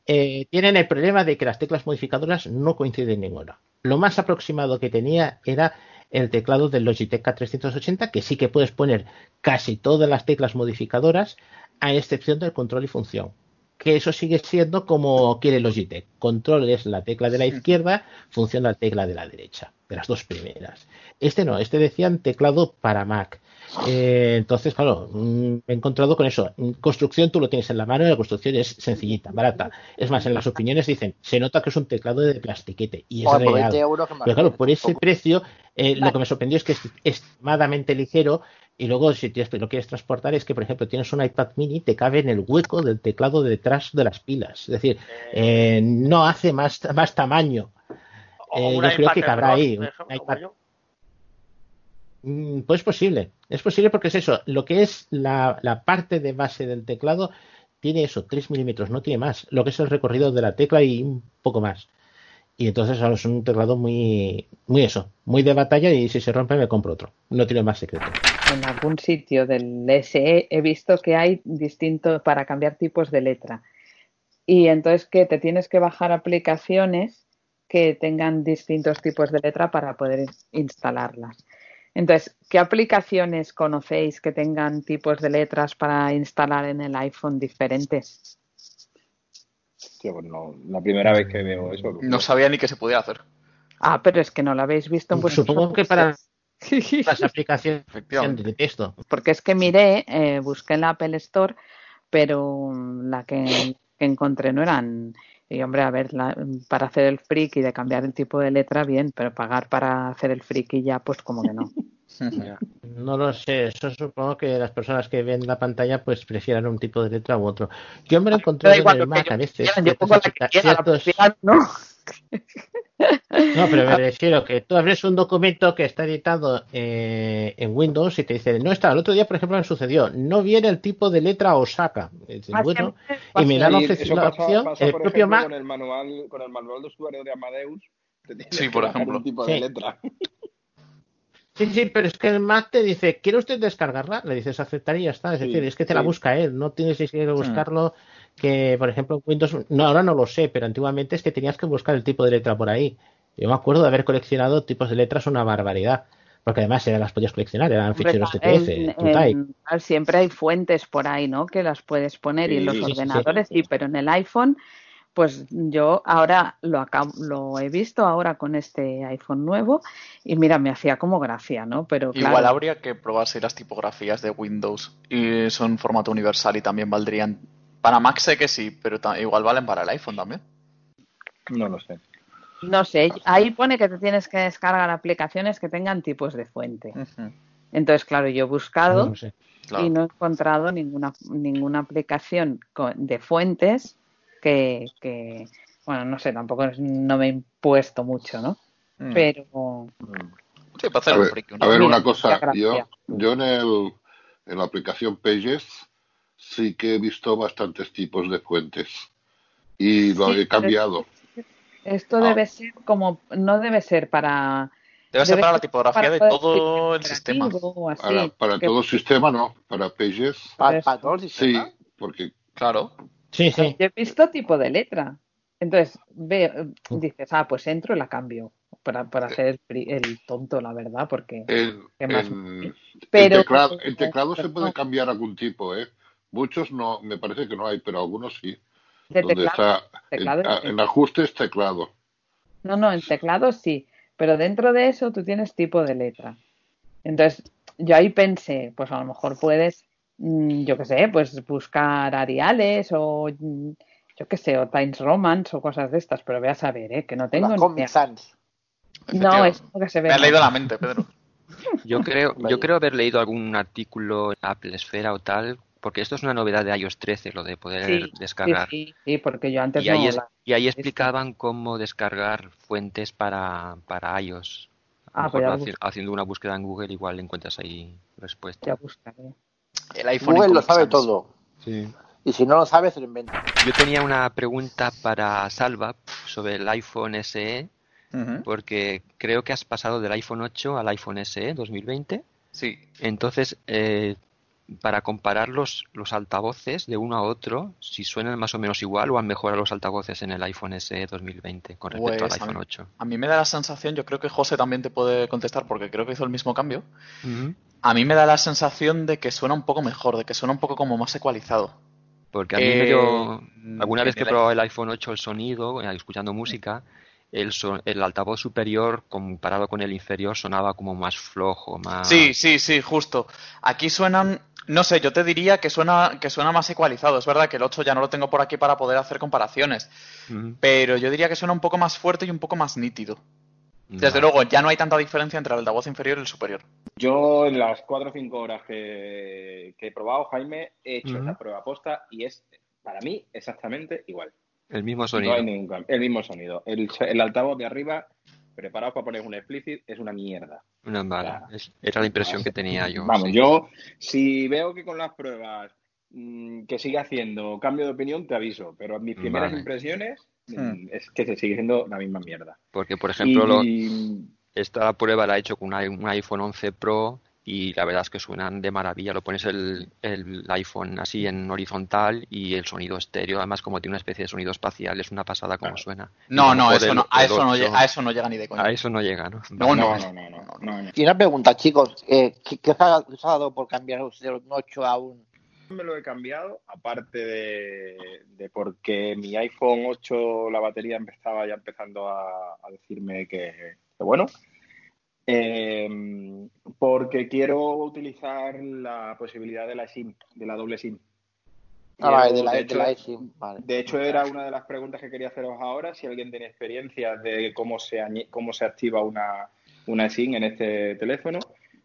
eh, tienen el problema de que las teclas modificadoras no coinciden ninguna. Lo más aproximado que tenía era el teclado del Logitech K380 que sí que puedes poner casi todas las teclas modificadoras a excepción del control y función. Que eso sigue siendo como quiere Logitech. Control es la tecla de la izquierda, función la tecla de la derecha, de las dos primeras. Este no, este decían teclado para Mac. Eh, entonces, claro, mm, me he encontrado con eso. Construcción tú lo tienes en la mano y la construcción es sencillita, barata. Es más, en las opiniones dicen, se nota que es un teclado de plastiquete y es Joder, por real. 20 euros, que me Pero claro, por ese poco. precio, eh, lo que me sorprendió es que es extremadamente ligero y luego si lo quieres transportar es que, por ejemplo, tienes un iPad mini, te cabe en el hueco del teclado de detrás de las pilas. Es decir, eh, no hace más, más tamaño. Eh, yo creo que cabrá Pro, ahí. un iPad Pues es posible, es posible porque es eso, lo que es la, parte de base del teclado tiene eso, 3 milímetros, no tiene más, lo que es el recorrido de la tecla y un poco más. Y entonces es un teclado muy, muy eso, muy de batalla y si se rompe me compro otro, no tiene más secreto. En algún sitio del SE he visto que hay distintos para cambiar tipos de letra. y entonces que te tienes que bajar aplicaciones que tengan distintos tipos de letra para poder instalarlas. Entonces, ¿qué aplicaciones conocéis que tengan tipos de letras para instalar en el iPhone diferentes? Tío, pues no, la primera vez que veo eso. No sabía ni que se podía hacer. Ah, pero es que no lo habéis visto en vuestros Supongo que para las aplicaciones de texto. Porque es que miré, eh, busqué en la Apple Store, pero la que, que encontré no eran. Y hombre, a ver, la- para hacer el freak y de cambiar el tipo de letra, bien, pero pagar para hacer el freak y ya, pues como que no. No lo sé, eso supongo que las personas que ven la pantalla pues prefieran un tipo de letra u otro. Yo me lo he encontrado Da igual en el Mac a veces. yo pongo la que quiera, ¿no? No, pero me refiero que tú abres un documento que está editado eh, en Windows y te dice, no está, el otro día, por ejemplo, me sucedió, no viene el tipo de letra Osaka. Y Ah, bueno, y me da la, opción- la pasa, opción, pasa, el propio ejemplo, Mac, con el manual, con el manual de usuario de Amadeus. te Sí, por ejemplo. Un tipo Sí. de letra. Sí, sí, pero es que el Mac te dice, ¿quiere usted descargarla? Le dices aceptar y ya está. Es Sí, decir, es que te la busca él, no tienes que buscarlo. Que, por ejemplo, en Windows, no, ahora no lo sé, pero antiguamente es que tenías que buscar el tipo de letra por ahí. Yo me acuerdo de haber coleccionado tipos de letras una barbaridad. Porque además eran las podías coleccionar, eran Hombre, ficheros TTF, en- TOType. en- siempre hay fuentes por ahí, ¿no? Que las puedes poner y en los Sí, sí, sí. ordenadores sí, pero en el iPhone, pues yo ahora lo acabo, lo he visto ahora con este iPhone nuevo y mira, me hacía como gracia, ¿no? Pero claro, Igual habría que probar si las tipografías de Windows y son formato universal y también valdrían. Para Mac sé que sí, pero igual valen para el iPhone también. No lo sé. no sé, ahí pone que te tienes que descargar aplicaciones que tengan tipos de fuente. Entonces, claro, yo he buscado No lo sé. y no he encontrado ninguna ninguna aplicación de fuentes que, que bueno, no sé, tampoco no me he impuesto mucho, ¿no? Mm. Pero Sí, para hacer A un ver, friki. a ver una cosa, yo, yo en, el, en la aplicación Pages sí que he visto bastantes tipos de fuentes y lo Sí, he cambiado. esto Ah. debe ser como, no debe ser para... Debe ser para la tipografía para de todo el sistema. así, Para, para todo el sistema, no, para Pages. ¿Para, para todo el Sí, porque Claro. Sí, sí. Yo he visto tipo de letra. Entonces, ve, dices, ah, pues entro y la cambio. Para, para hacer el, pri- el tonto, la verdad, porque... en, ¿qué más? en- Pero- en teclado, en teclado se puede cambiar algún tipo, ¿eh? Muchos no, me parece que no hay, pero algunos sí. De donde teclado, está teclado en, sí. en ajustes teclado. No, no, en teclado sí, pero dentro de eso tú tienes tipo de letra. Entonces, yo ahí pensé, pues a lo mejor puedes, mm, yo qué sé, pues buscar Ariales o mm, yo qué sé, o Times Romance o cosas de estas, pero voy a saber, ¿eh? Que no tengo Las ni Comic. Sans. No, es lo que se ve. Me ha leído la mente, Pedro. Yo creo, yo creo haber leído algún artículo en Apple Esfera o tal, porque esto es una novedad de iOS 13, lo de poder Sí, descargar. sí, sí, porque yo antes Y ahí, no es- la- y ahí explicaban cómo descargar fuentes para, para iOS. A Ah, pues mejor haci- haciendo una búsqueda en Google igual encuentras ahí respuesta. ya buscaré. El iPhone Google lo sabe todo. Sí. Y si no lo sabe, se lo inventa. Yo tenía una pregunta para Salva sobre el iPhone SE, porque creo que has pasado del iPhone 8 al iPhone SE 2020. Sí. Entonces, eh, para comparar los, los altavoces de uno a otro, si suenan más o menos igual o han mejorado los altavoces en el iPhone SE 2020 con respecto Pues al a iPhone mí, 8. a mí me da la sensación, yo creo que José también te puede contestar porque creo que hizo el mismo cambio. A mí me da la sensación de que suena un poco mejor, de que suena un poco como más ecualizado. Porque a mí Eh, me dio, alguna que vez que he el probado el iPhone 8 el sonido, eh, escuchando música, el, son- el altavoz superior comparado con el inferior sonaba como más flojo, más... Sí, sí, sí, justo. Aquí suenan, no sé, yo te diría que suena, que suena más ecualizado. Es verdad que el 8 ya no lo tengo por aquí para poder hacer comparaciones, pero yo diría que suena un poco más fuerte y un poco más nítido. Desde luego, ya no hay tanta diferencia entre el altavoz inferior y el superior. Yo en las 4 o 5 horas que, que he probado, Jaime, he hecho Ujú. esa prueba posta y es, para mí, exactamente igual. El mismo No sonido. hay ningún cambio. El mismo sonido. El, el altavoz de arriba, preparado para poner un explicit, es una mierda. Una mala. Es- Era la impresión que tenía yo. Vamos, sí. yo, si veo que con las pruebas mm, que sigue haciendo cambio de opinión, te aviso. Pero mis primeras Vale. impresiones mm, Hmm. es que se sigue siendo la misma mierda. Porque, por ejemplo, lo- esta prueba la he hecho con un iPhone 11 Pro y la verdad es que suenan de maravilla. Lo pones el, el iPhone así en horizontal y el sonido estéreo, además como tiene una especie de sonido espacial, es una pasada como suena. No, no, eso no, a eso no, 8, lle- a eso no llega ni de coña. A eso no llega, ¿no? No, no, no, no, no, no. Y una pregunta, chicos, eh, ¿qué, qué os ha, os ha dado por cambiar de un 8 a un me lo he cambiado, aparte de, de porque mi iPhone 8 la batería empezaba ya empezando a, a decirme que, que bueno, eh, porque quiero utilizar la posibilidad de la SIM, de la doble SIM. Ah, vale, de la, de de hecho- la eSIM, vale. de hecho, era una de las preguntas que quería haceros ahora, si alguien tiene experiencia de cómo se, cómo se activa una, una SIM en este teléfono,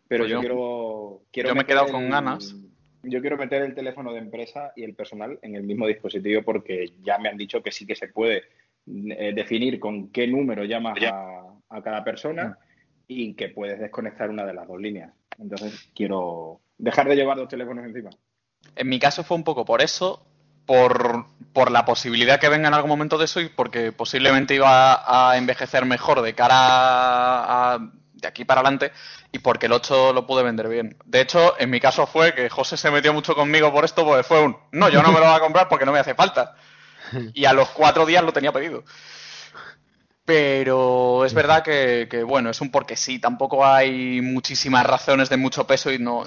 pero Pues yo, yo- quiero, quiero yo me he meter quedado con el- ganas. Yo quiero meter el teléfono de empresa y el personal en el mismo dispositivo porque ya me han dicho que sí que se puede eh, definir con qué número llamas a, a cada persona y que puedes desconectar una de las dos líneas. Entonces, quiero dejar de llevar dos teléfonos encima. En mi caso fue un poco por eso, por, por la posibilidad que venga en algún momento de eso y porque posiblemente iba a envejecer mejor de cara a, de aquí para adelante y porque el 8 lo pude vender bien. De hecho, en mi caso fue que José se metió mucho conmigo por esto, porque fue un, no, yo no me lo voy a comprar porque no me hace falta. Y a los cuatro días lo tenía pedido. Pero es verdad que, que, bueno, es un porque sí, tampoco hay muchísimas razones de mucho peso y no...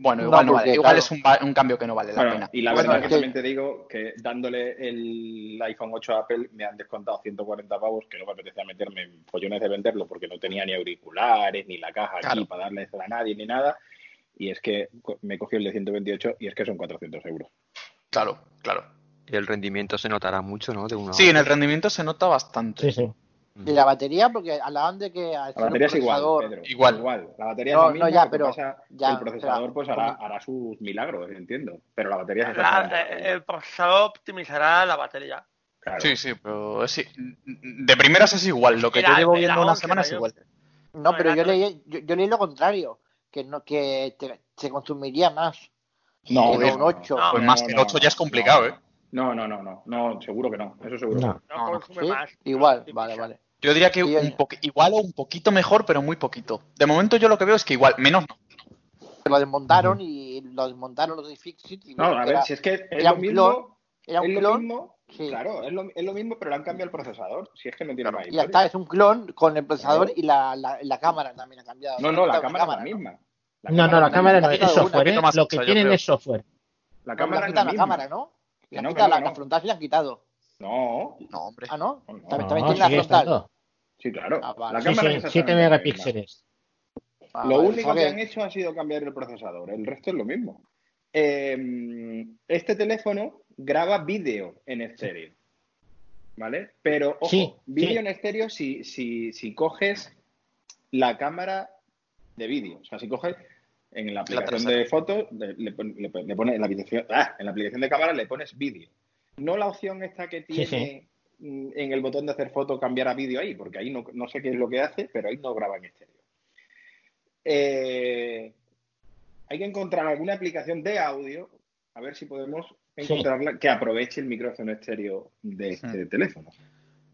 Bueno, No, igual, no porque, vale, igual claro. es un, un cambio que no vale la Bueno, pena. y la Bueno, verdad que es que- también te digo que dándole el iPhone 8 a Apple me han descontado 140 pavos que no me apetecía meterme en follones de venderlo porque no tenía ni auriculares, ni la caja aquí Claro. para darle a nadie, ni nada. Y es que me cogió el de 128 y es que son 400 euros. Claro, claro. Y el rendimiento se notará mucho, ¿no? De uno a Sí, en el rendimiento se nota bastante. Sí, sí. ¿Y la batería? Porque hablaban de que al La batería es igual, Pedro. Igual. Igual. La batería No, es la no, misma, ya, lo que pero- pasa ya, el procesador pero- pues hará, hará sus milagros, entiendo. Pero la batería es La- el procesador optimizará la batería. Claro. Sí, sí, pero es, de primeras es igual. Lo que yo llevo viendo una 11, semana es ¿no? igual. No, pero yo leí, yo, yo leí lo contrario, que no que te- se consumiría más. No, que no, un no, 8. no. Pues más que el 8 ya es complicado, ¿eh? No, no, no, no, no, seguro que no, eso seguro. No. No, consume ¿Sí? más. Igual, vale, vale. Yo diría que un poqu- igual o un poquito mejor, pero muy poquito. De momento yo lo que veo es que igual, menos no. Lo desmontaron y lo desmontaron los de Fixit y No, a ver, era, si es que es era lo un mismo, clon, era un clon, sí. claro, es lo, es lo mismo, pero le han cambiado el procesador, si es que no tiene más y ya está, es un clon con el procesador Claro. y la, la, la cámara también ha cambiado. No, Se no, la cámara es la ¿no? misma. No, no, la cámara no, es software, una. ¿eh? Lo que tienen es software. La cámara han es la la misma. cámara, ¿no? Han no, quitado no, la, la frontal, sí la han quitado. No, No, hombre. Ah, ¿no? no, También, No, también tiene la frontal. estando. sí, claro. Ah, vale. La Sí, cámara sí, es 7 exactamente la misma. megapíxeles. Ah, Lo vale, único que han hecho ha sido cambiar el procesador, el resto es lo mismo. Eh, este teléfono graba vídeo en estéreo, ¿vale? Pero, ojo, Sí, vídeo sí. en estéreo si, si, si coges la cámara de vídeo. O sea, si coges en la aplicación de fotos, le, le le pones en la aplicación, ah, en la aplicación de cámara le pones vídeo. No la opción esta que Sí, tiene mm, en el botón de hacer foto cambiar a vídeo ahí, porque ahí no, no sé qué es lo que hace, pero ahí no graba en estéreo. Eh, hay que encontrar alguna aplicación de audio, a ver si podemos encontrarla que aproveche el micrófono estéreo de este teléfono.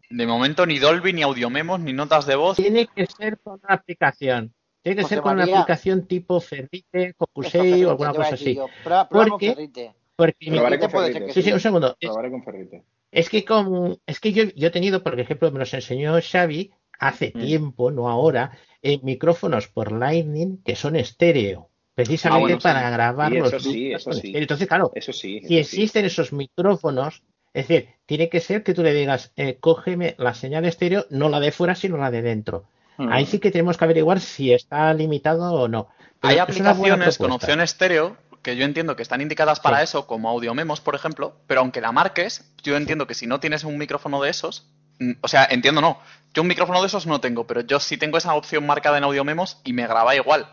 De momento ni Dolby, ni audiomemos, ni notas de voz. Tiene que ser con una aplicación. Tiene que José ser con María. una aplicación tipo Ferrite, Ferrite, o alguna cosa así. yo. Porque, Ferrite. Porque mi- Probaré con puede ser Ferrite. que sí, sí, un segundo. Es, Probaré con Ferrite. es que como, es que yo, yo he tenido, por ejemplo, me los enseñó Xavi hace Mm. tiempo, no ahora, eh, micrófonos por Lightning que son estéreo, precisamente Ah, bueno, sí. para grabar los eso sí, eso sí. Entonces, claro, Eso sí. si eso existen esos micrófonos, es decir, tiene que ser que tú le digas, eh, cógeme la señal estéreo, no la de fuera, sino la de dentro. Mm. Ahí sí que tenemos que averiguar si está limitado o no. Pero Hay aplicaciones con opción estéreo que yo entiendo que están indicadas para Sí. eso, como audiomemos, por ejemplo, pero aunque la marques, yo entiendo que si no tienes un micrófono de esos, mm, o sea, entiendo no, yo un micrófono de esos no tengo, pero yo sí tengo esa opción marcada en audiomemos y me graba igual.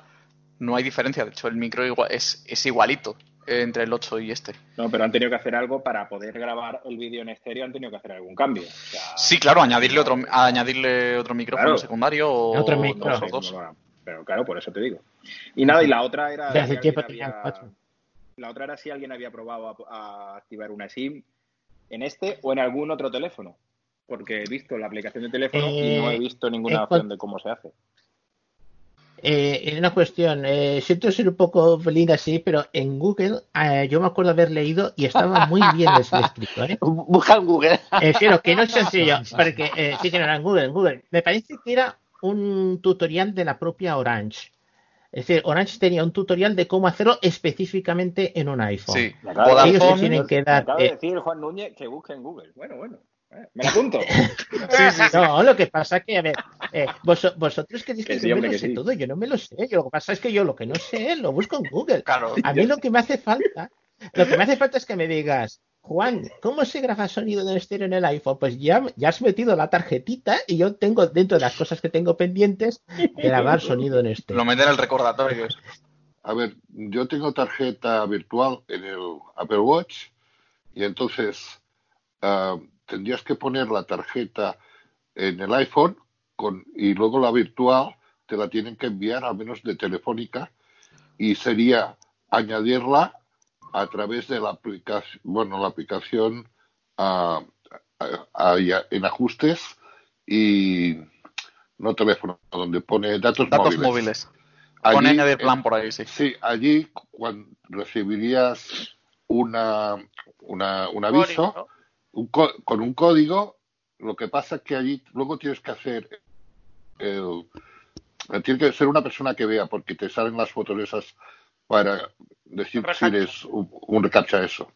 No hay diferencia, de hecho el micro igual, es, es igualito entre el 8 y este. No, pero han tenido que hacer algo para poder grabar el vídeo en estéreo, han tenido que hacer algún cambio. O sea, Sí, claro, añadirle otro, añadirle otro micrófono Claro. secundario o Otro dos micro. sé o dos. cómo lo harán, Pero claro, por eso te digo. Y nada, y la otra era. Había-. La otra era si alguien había probado a, a activar una SIM en este o en algún otro teléfono. Porque he visto la aplicación de teléfono y no he Eh, visto ninguna opción de cómo se hace. Eh, una cuestión, eh, siento ser un poco felín así, pero en Google eh, yo me acuerdo haber leído y estaba muy bien escrito. ¿eh? Busca en Google. Claro, que no es sencillo, porque sí que no era en Google, en Google. Me parece que era un tutorial de la propia Orange. Es decir, Orange tenía un tutorial de cómo hacerlo específicamente en un iPhone. Sí. Me acaba, de Ellos decir, tienen que me dar. acaba de eh, decir Juan Núñez que busque en Google. Bueno, bueno. eh, Me la apunto. No, lo que pasa que, a ver, eh, vos- vosotros que Que dices sí, que yo me lo que sé sí. todo, yo no me lo sé. Yo, lo que pasa es que yo lo que no sé lo busco en Google. Claro. A mí lo que me hace falta, lo que me hace falta es que me digas, Juan, ¿cómo se graba sonido en estéreo en el iPhone? Pues ya, ya has metido la tarjetita y yo tengo dentro de las cosas que tengo pendientes grabar sonido en estéreo. Lo meten en el recordatorio. A ver, yo tengo tarjeta virtual en el Apple Watch y entonces ah, tendrías que poner la tarjeta en el iPhone con, y luego la virtual te la tienen que enviar al menos de Telefónica y sería añadirla a través de la aplicación, bueno, la aplicación ah, ya en ajustes y no teléfono, donde pone datos, Datos móviles. móviles. Pone Allí, añadir plan por ahí, sí. Sí, allí cuando recibirías una, una, un aviso un co- con un código, lo que pasa es que allí luego tienes que hacer el, tiene que ser una persona que vea, porque te salen las fotos esas para decir si eres un, un recacha eso.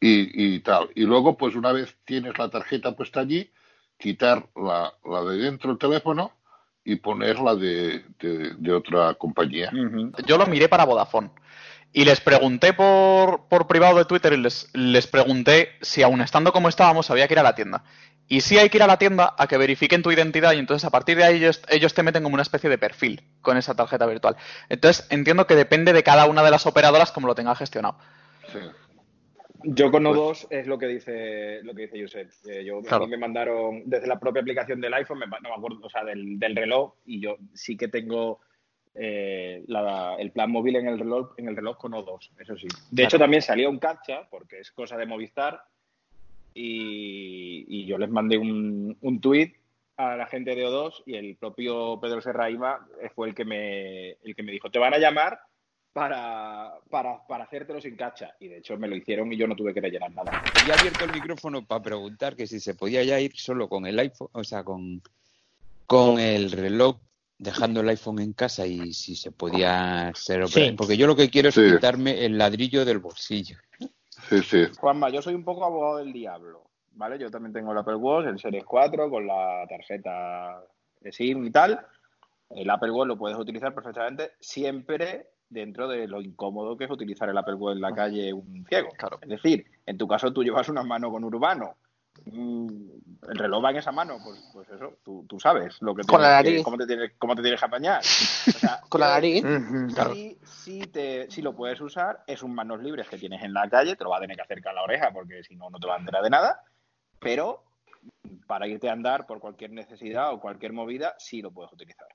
Y, y tal. Y luego, pues una vez tienes la tarjeta puesta allí, quitar la, la de dentro del teléfono y poner la de, de, de otra compañía. Yo lo miré para Vodafone. Y les pregunté por, por privado de Twitter y les, les pregunté si aún estando como estábamos había que ir a la tienda. Y sí hay que ir a la tienda a que verifiquen tu identidad y entonces a partir de ahí ellos, ellos te meten como una especie de perfil con esa tarjeta virtual. Entonces entiendo que depende de cada una de las operadoras como lo tenga gestionado. Yo con Pues- O2 es lo que dice lo que dice Josep. Eh, yo, a Claro. mí me mandaron desde la propia aplicación del iPhone, me, no me acuerdo, o sea, del, del reloj, y yo sí que tengo eh, la- el plan móvil en el reloj en el reloj con O2, eso sí. De Claro. hecho, también salió un captcha, porque es cosa de Movistar, y, y yo les mandé un, un tuit a la gente de O2 y el propio Pedro Serraima fue el que me, el que me dijo, te van a llamar para, para, para hacértelo sin cacha. Y de hecho me lo hicieron y yo no tuve que rellenar nada. Y he abierto el micrófono para preguntar que si se podía ya ir solo con el iPhone, o sea, con, con el reloj, dejando el iPhone en casa y si se podía ser Sí. Porque yo lo que quiero es Sí. quitarme el ladrillo del bolsillo. Sí, sí. Juanma, yo soy un poco abogado del diablo, ¿vale? Yo también tengo el Apple Watch, el Series 4, con la tarjeta de SIM y tal. El Apple Watch lo puedes utilizar perfectamente, siempre dentro de lo incómodo que es utilizar el Apple Watch en la calle un ciego. Es decir, en tu caso tú llevas una mano con Urbano, el reloj va en esa mano, pues, pues eso, tú, tú sabes lo que Con la que- nariz. cómo, te tienes, cómo te tienes que apañar. O sea, Con la nariz. Sí, sí, te, sí lo puedes usar, es un manos libres que tienes en la calle, te lo va a tener que acercar a la oreja porque si no, no te va a enterar de nada, pero para irte a andar por cualquier necesidad o cualquier movida, sí lo puedes utilizar.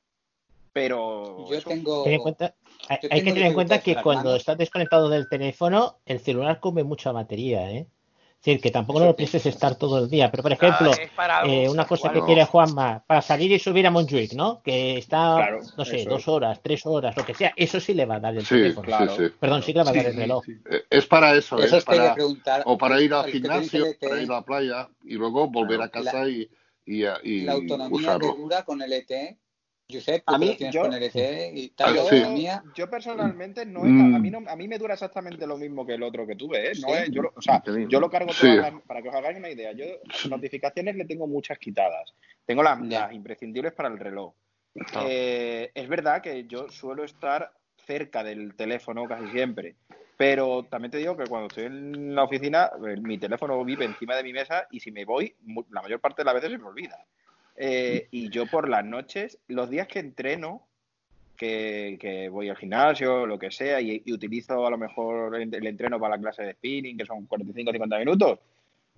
Pero Yo eso- tengo. Ten en cuenta- hay, yo hay que tener en cuenta que cuando manos. estás desconectado del teléfono, el celular come mucha batería, ¿eh? Es decir, que tampoco no lo pienses estar todo el día. Pero, por ejemplo, es para algo, eh, una cosa que algo. quiere Juanma, para salir y subir a Montjuic, ¿no? Que está, Claro, no sé, dos es. horas, tres horas, lo que sea. Eso sí le va a dar el Sí, teléfono. claro. sí, sí. Perdón, sí que le va a dar Sí, el reloj. Eh, Es para eso, Eso ¿eh? quería Para- preguntar, o para ir al que gimnasio, para ir a la playa y luego volver a casa La- y, y, y La autonomía usarlo. dura con el ETE. Josep, A mí, yo- con el y tal, la sí. autonomía. yo personalmente no Mm. es, a mí no, a mí me dura exactamente lo mismo que el otro que tuve, ¿eh? No Sí. es- yo, lo- o sea, yo lo cargo Sí. todas las- para que os hagáis una idea. Yo notificaciones le tengo muchas quitadas. Tengo las, las imprescindibles para el reloj. Eh, es verdad que yo suelo estar cerca del teléfono casi siempre, pero también te digo que cuando estoy en la oficina, eh, mi teléfono vive encima de mi mesa y si me voy, la mayor parte de las veces se me olvida. Eh, y yo por las noches, los días que entreno, que, que voy al gimnasio, lo que sea, y, y utilizo a lo mejor el, entreno para la clase de spinning, que son 45 o 50 minutos,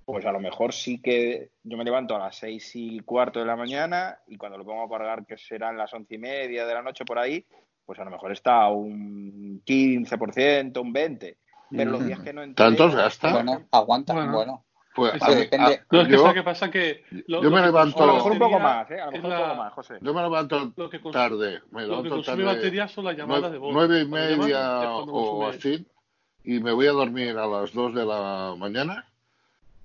pues a lo mejor sí que yo me levanto a las seis y cuarto de la mañana y cuando lo pongo a cargar, que serán las once y media de la noche por ahí, pues a lo mejor está un 15%, un 20%. Pero los días que no entreno... ¿Tantos? Bueno, aguanta, Bueno. bueno. Pues, Es a que- mí- a- no, es que yo- ¿sabes qué pasa? Que lo- yo lo me que levanto- A lo mejor un poco más, ¿eh? A lo mejor es un poco más, José. Yo me levanto Lo que cons- tarde, me lo levanto que consume tarde, batería son las llamadas nueve, de voz. nueve y media es o así, y me voy a dormir a las 2 de la mañana,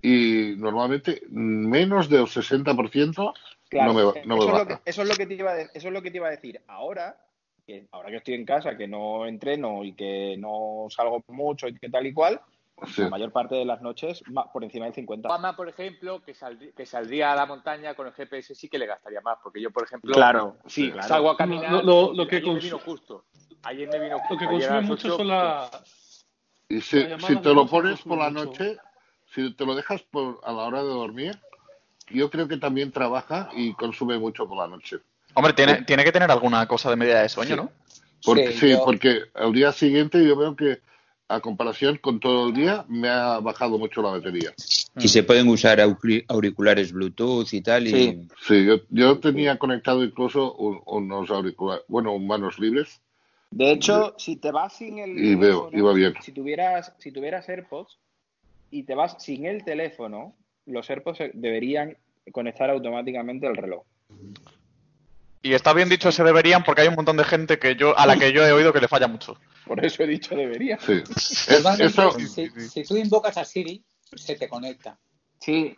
y normalmente menos del 60% Claro, no me, no me eso, es lo baja. que, eso, es lo que te iba a, eso es lo que te iba a decir. Ahora, que ahora que estoy en casa, que no entreno y que no salgo mucho y que tal y cual, Sí. la mayor parte de las noches por encima del 50. Obama, por ejemplo, que, saldrí- que saldría a la montaña con el GPS sí que le gastaría más, porque yo, por ejemplo, Claro, sí, claro. salgo a caminar. Lo- lo- lo que ayer me vino justo. Ayer me vino justo. Lo que consume mucho son las... Y si, te lo pones por la mucho. noche, si te lo dejas por, a la hora de dormir, yo creo que también trabaja y consume mucho por la noche. Hombre, tiene, tiene que tener alguna cosa de medida de sueño, Sí. ¿no? Porque, Sí, sí, yo- porque al día siguiente yo veo que a comparación con todo el día me ha bajado mucho la batería. Y se pueden usar auri- auriculares Bluetooth y tal. Y... Sí, sí yo, yo tenía conectado incluso un- unos auriculares, bueno, manos libres. De hecho, si te vas sin el Y veo, teléfono, iba bien. si tuvieras, si tuvieras AirPods y te vas sin el teléfono, los AirPods deberían conectar automáticamente al reloj. Y está bien dicho se deberían porque hay un montón de gente que yo a la que yo he oído que le falla mucho. Por eso he dicho debería. Sí. Normalmente, eso- si, si tú invocas a Siri, se te conecta. Sí.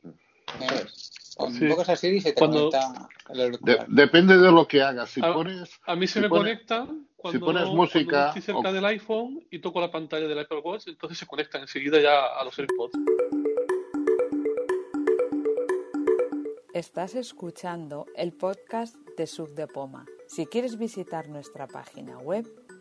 Cuando invocas a Siri, se te Cuando- conecta el De- auricular. depende de lo que hagas. Si A, pones, a mí se si me pones- conecta cuando, pones no- música cuando estoy cerca o- del iPhone y toco la pantalla del Apple Watch, entonces se conecta enseguida ya a los AirPods. Estás escuchando el podcast de Sub de Poma. Si quieres visitar nuestra página web,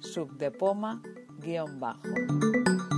subdepoma guion bajo.